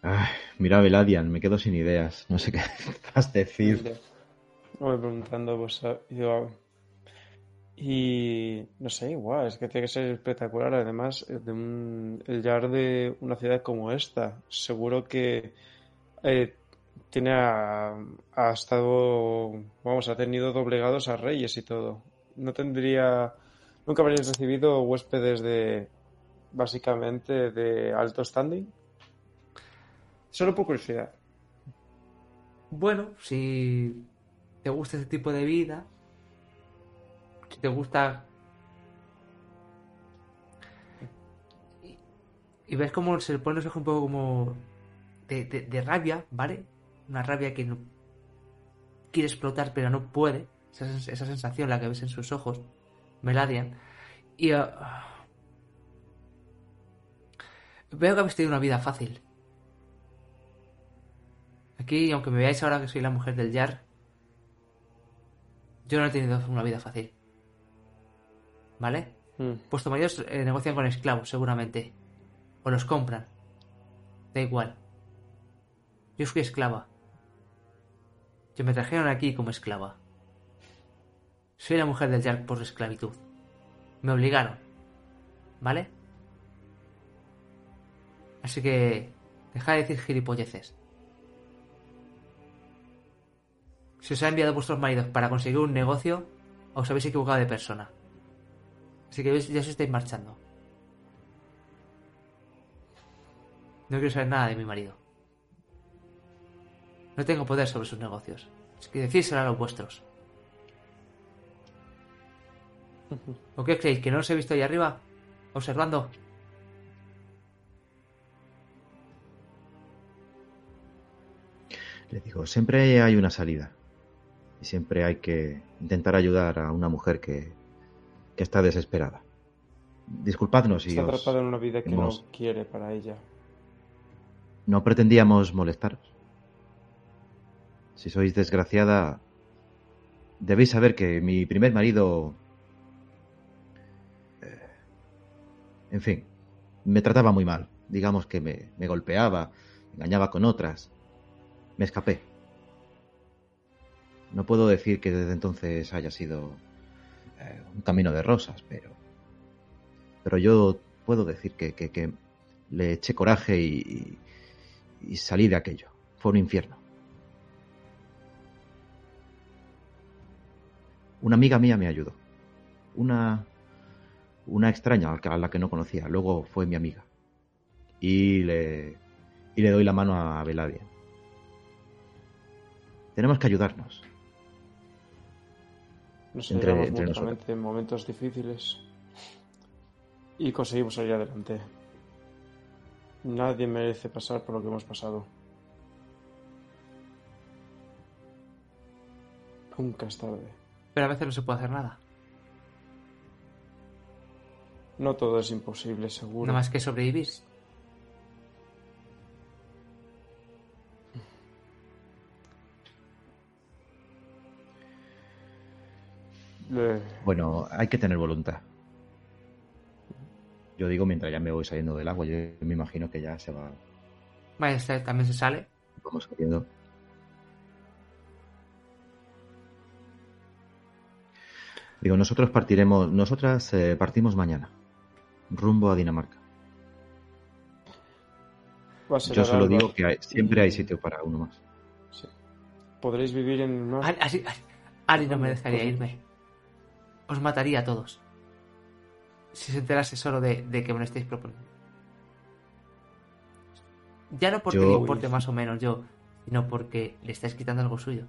Ay, mira, Veladian, me quedo sin ideas. No sé qué [LAUGHS] vas a decir. Me preguntando, pues, y no sé, igual, es que tiene que ser espectacular. Además, eh, de un, el yard de una ciudad como esta, seguro que eh, tiene a, ha estado, vamos, ha tenido doblegados a reyes y todo. No tendría, nunca habríais recibido huéspedes de, básicamente, de alto standing. Solo por curiosidad. Bueno, si te gusta ese tipo de vida, si te gusta... Y, ves cómo se le pone los ojos un poco como de, rabia, ¿vale? Una rabia que quiere explotar pero no puede. Esa sensación la que ves en sus ojos, Meladian. Y... ah, veo que habéis tenido una vida fácil. Aquí, aunque me veáis ahora que soy la mujer del Yar, yo no he tenido una vida fácil. ¿Vale? Mm. Vuestros maridos eh, negocian con esclavos, seguramente. O los compran. Da igual. Yo fui esclava. Yo me trajeron aquí como esclava. Soy la mujer del Yar por esclavitud. Me obligaron. ¿Vale? Así que... Deja de decir gilipolleces. Si os ha enviado vuestros maridos para conseguir un negocio, os habéis equivocado de persona. Así que ya os estáis marchando. No quiero saber nada de mi marido. No tengo poder sobre sus negocios. Es que decírselo a los vuestros. ¿O qué creéis? ¿Que no os he visto ahí arriba? Observando. Les digo, siempre hay una salida. Y siempre hay que intentar ayudar a una mujer que que está desesperada. Disculpadnos si Está os- atrapada en una vida que hemos- no quiere para ella. no pretendíamos molestaros. Si sois desgraciada, debéis saber que mi primer marido... eh, En fin, me trataba muy mal. Digamos que me, me golpeaba, engañaba con otras. Me escapé. No puedo decir que desde entonces haya sido eh, un camino de rosas, pero... Pero yo puedo decir que, que- le eché coraje y, y- salí de aquello. Fue un infierno. Una amiga mía me ayudó. Una, una extraña a la que- a la que no conocía. Luego fue mi amiga. Y le, y le doy la mano a Beladia. Tenemos que ayudarnos. Nos Entre- entre mutuamente en momentos difíciles y conseguimos salir adelante. Nadie merece pasar por lo que hemos pasado. Nunca es tarde. Pero a veces no se puede hacer nada. No todo es imposible, seguro. Nada más que sobrevivir. Bueno, hay que tener voluntad. Yo digo mientras ya me voy saliendo del agua, yo me imagino que ya se va, Vale, este también se sale. vamos saliendo. Digo, nosotros partiremos, nosotras eh, partimos mañana, rumbo a Dinamarca. Va a ser Yo solo digo que hay- siempre hay sitio para uno más. Sí. Podréis vivir en el mar. Ari, Ari no me dejaría irme. Os mataría a todos. Si se enterase solo de, de que me lo estáis proponiendo. Ya no porque Yo- le importe más o menos yo, sino porque le estáis quitando algo suyo.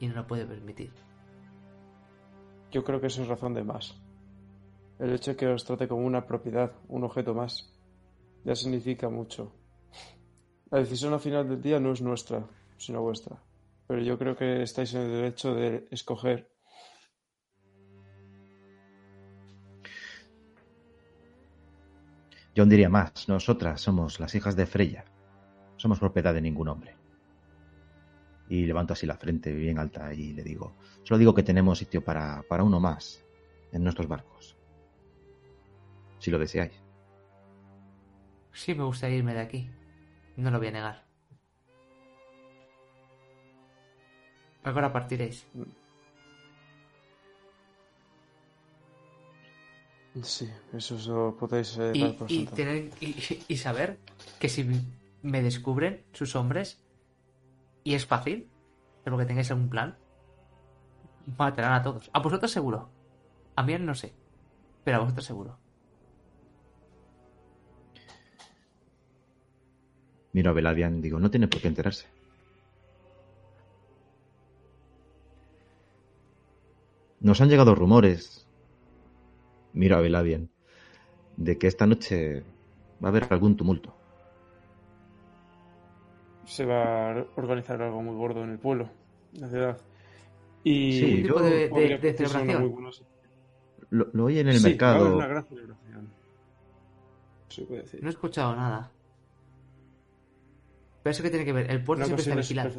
Y no lo puede permitir. Yo creo que eso es razón de más. El hecho de que os trate como una propiedad, un objeto más, ya significa mucho. La decisión al final del día no es nuestra, sino vuestra. Pero yo creo que estáis en el derecho de escoger. Yo diría más, nosotras somos las hijas de Freya. Somos propiedad de ningún hombre. Y levanto así la frente bien alta y le digo, solo digo que tenemos sitio para, para uno más en nuestros barcos. Si lo deseáis. Sí me gustaría irme de aquí. No lo voy a negar. Ahora partiréis. Sí, eso lo podéis eh, Y, dar por y sentado. tener, y, y saber que si me descubren sus hombres, y es fácil, pero que tengáis algún plan, matarán a todos. A vosotros seguro. A mí no sé. Pero a vosotros seguro. Miro a Beladian y digo, no tiene por qué enterarse. Nos han llegado rumores, miro a Beladian, de que esta noche va a haber algún tumulto. Se va a organizar algo muy gordo en el pueblo, en la ciudad. Y Sí, Un tipo yo- de, celebración. muy buena- Lo, lo oí en el Sí, va mercado. una gran celebración. Se puede decir. No he escuchado nada. Pero eso que tiene que ver. El puerto siempre está vigilado.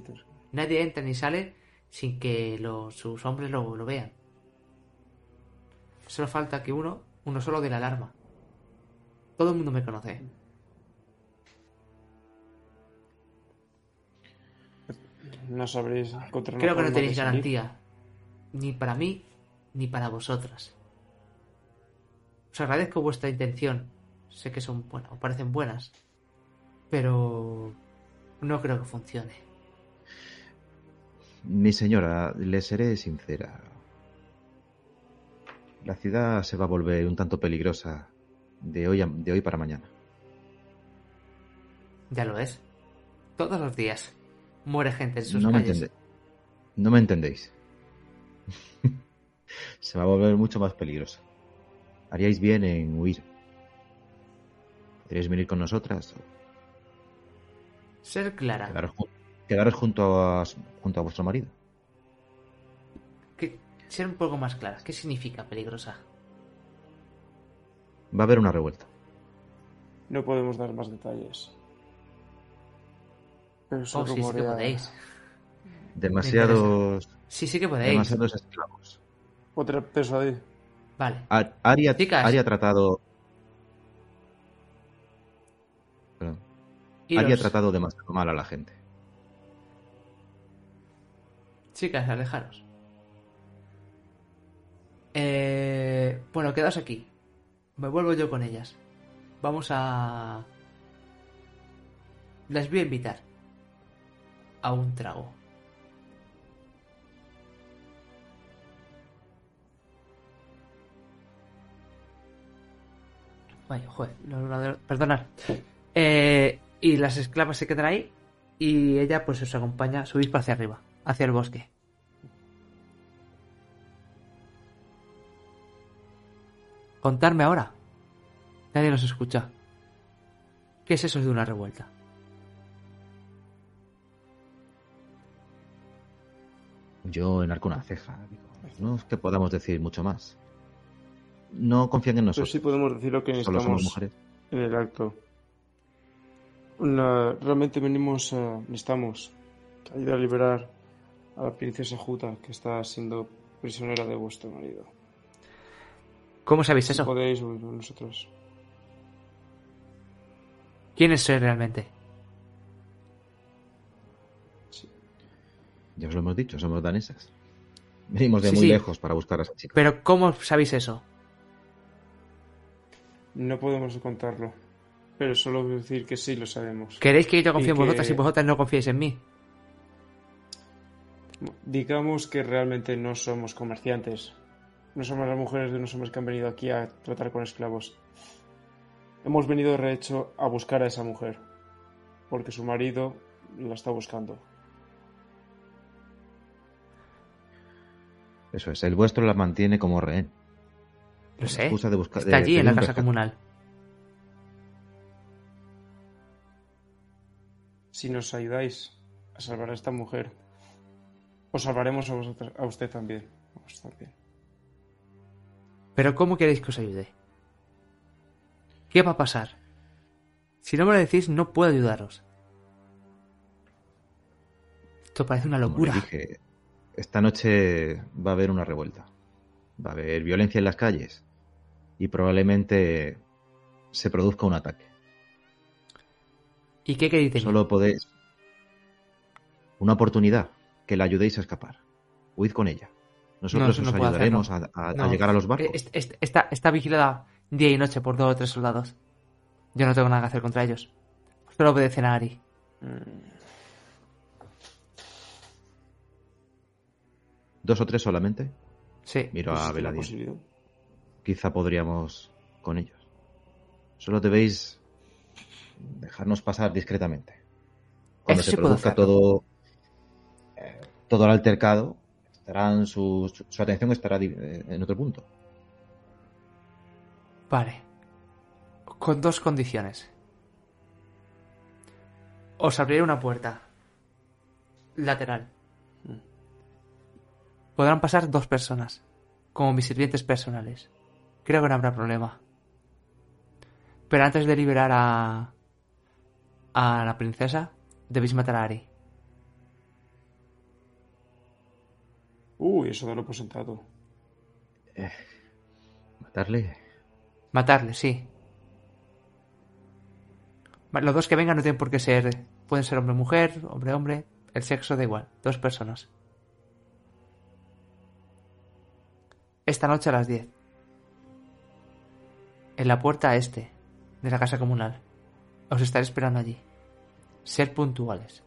Nadie entra ni sale sin que los- sus hombres lo, lo vean. Solo falta que uno, uno solo de la alarma. Todo el mundo me conoce. No sabréis encontrar Creo que no tenéis garantía. Ni para mí, ni para vosotras. Os agradezco vuestra intención. Sé que son buenas, o parecen buenas. Pero no creo que funcione. Mi señora, le seré sincera. La ciudad se va a volver un tanto peligrosa de hoy, a- de hoy para mañana. Ya lo es. Todos los días muere gente en sus No calles. no me entendéis. [LAUGHS] se va a volver mucho más peligrosa. Haríais bien en huir. ¿Podríais venir con nosotras Ser clara. quedaros, jun- Quedaros junto a, junto a vuestro marido. Ser un poco más clara. ¿Qué significa peligrosa? Va a haber una revuelta. No podemos dar más detalles. Pero se Oh, sí, sí que podéis. Demasiados, Sí, sí que podéis. demasiados esclavos. Otra peso ahí. Vale. Ar- Ari ha, tratado. Perdón. Ari ha tratado demasiado mal a la gente. Chicas, alejaros. Eh, bueno, quedaos aquí. Me vuelvo yo con ellas. Vamos a... Les voy a invitar a un trago. Vaya, joder, ordenadores- perdonad. Eh, y las esclavas se quedan ahí y ella pues os acompaña, subís para hacia arriba, hacia el bosque. Contarme ahora. Nadie nos escucha. ¿Qué es eso de una revuelta? Yo enarco una ceja. digo, no es que podamos decir mucho más. No confían en Pero nosotros. sí podemos decir lo que Solo somos necesitamos mujeres. en el acto. Una- realmente venimos a... Necesitamos ayudar a liberar a la princesa Juta, que está siendo prisionera de vuestro marido. ¿Cómo sabéis eso? podéis nosotros. ¿Quiénes sois realmente? Ya os lo hemos dicho, somos danesas. Venimos de Sí, muy sí. lejos para buscar a esa chica. Pero ¿cómo sabéis eso? No podemos contarlo. Pero solo decir que sí lo sabemos. ¿Queréis que yo confíe en que- vosotras y vosotras no confiéis en mí? Digamos que realmente no somos comerciantes. No somos las mujeres de unos hombres que han venido aquí a tratar con esclavos. Hemos venido de hecho a buscar a esa mujer. Porque su marido la está buscando. Eso es, el vuestro la mantiene como rehén. Lo sé. Excusa de buscar- Está de- allí de en la casa rescate. comunal. Si nos ayudáis a salvar a esta mujer, os salvaremos a, vosotras- a usted también. A vos también. Pero ¿cómo queréis que os ayude? ¿Qué va a pasar? Si no me lo decís, no puedo ayudaros. Esto parece una Como locura. dije, esta noche va a haber una revuelta. Va a haber violencia en las calles. Y probablemente se produzca un ataque. ¿Y qué queréis de mí? Solo podéis. Una oportunidad. Que la ayudéis a escapar. Huid con ella. Nosotros eso no os puedo ayudaremos a, a- a llegar a los barcos. Est- est- Está, está vigilada día y noche por dos o tres soldados. Yo no tengo nada que hacer contra ellos. Solo obedecen a Ari. ¿Dos o tres solamente? Sí. Miro a ¿Existe la Veladín. Quizá podríamos con ellos. Solo debéis dejarnos pasar discretamente. Cuando Eso se sí produzca todo, eh, todo el altercado, su, atención estará eh, en otro punto. Vale. Con dos condiciones. Os abriré una puerta. Lateral. Podrán pasar dos personas. Como mis sirvientes personales. Creo que no habrá problema. Pero antes de liberar a... A la princesa, debéis matar a Ari. Uy, eso no lo presentado. Matarle. Matarle, sí. Los dos que vengan no tienen por qué ser. Pueden ser hombre-mujer, hombre-hombre. El sexo da igual. Dos personas. Esta noche a las 10. En la puerta este de la casa comunal. Os estaré esperando allí. Ser puntuales.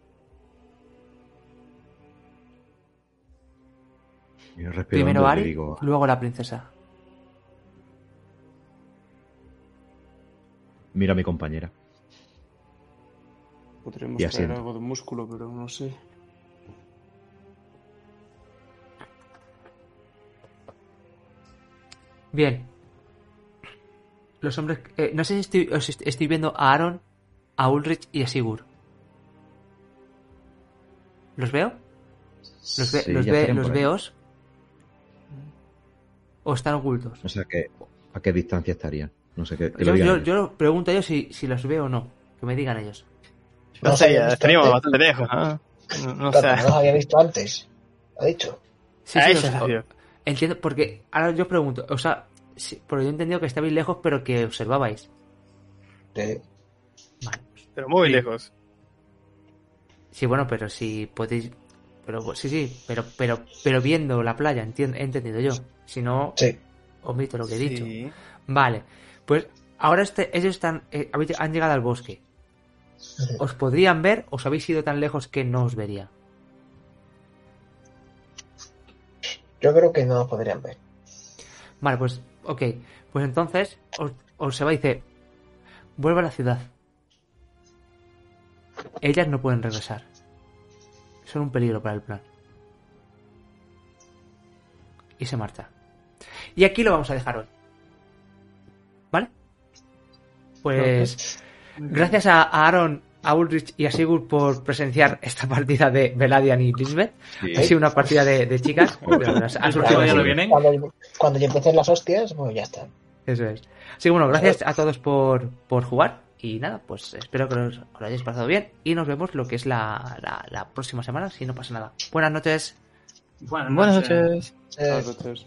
Yo respiro Primero hondo y le Ari, digo, luego la princesa. miro a mi compañera. Podríamos Y traer algo de músculo, pero no sé. Bien. Los hombres. eh, no sé si estoy, os est- estoy viendo a Aaron, a Ulrich y a Sigurd. ¿Los veo? ¿Los, ve- Sí, los, ve- los veos? ¿O están ocultos? O sea, que, ¿a qué distancia estarían? No sé qué. Yo, yo, yo pregunto a ellos si, si los veo o no. Que me digan ellos. No No sé, visto estaríamos bastante lejos, ¿no? No, no Claro, sé. no los había visto antes. Ha dicho. Sí, o sea, entiendo, porque ahora yo pregunto, o sea, sí, porque yo he entendido que estabais lejos, pero que observabais. Sí. Vale. Pero muy Sí. lejos. Sí, bueno, pero si podéis. Pero sí, sí, pero, pero, pero viendo la playa, entiendo, he entendido yo. Si no, Sí. omito lo que he dicho. Vale, pues ahora este, ellos están, eh, han llegado al bosque. ¿Os podrían ver? ¿Os habéis ido tan lejos que no os vería? Yo creo que no nos podrían ver. Vale, pues, ok. Pues entonces, os, os se va y dice, vuelve a la ciudad. Ellas no pueden regresar. Son un peligro para el plan. Y se marcha. Y aquí lo vamos a dejar hoy. ¿Vale? Pues gracias a a Aaron, a Ulrich y a Sigurd por presenciar esta partida de Veladian y Lisbeth. Sí. Ha sido una partida de, de chicas. [LAUGHS] ha surgido así. no vienen. Cuando, cuando ya empiecen las hostias, pues ya está. Eso es. Así que bueno, gracias a todos por, por jugar. Y nada, pues espero que os, os lo hayáis pasado bien. Y nos vemos lo que es la, la, la próxima semana, si no pasa nada. Buenas noches. Buenas Buenas noches. noches. Eh, Buenas noches.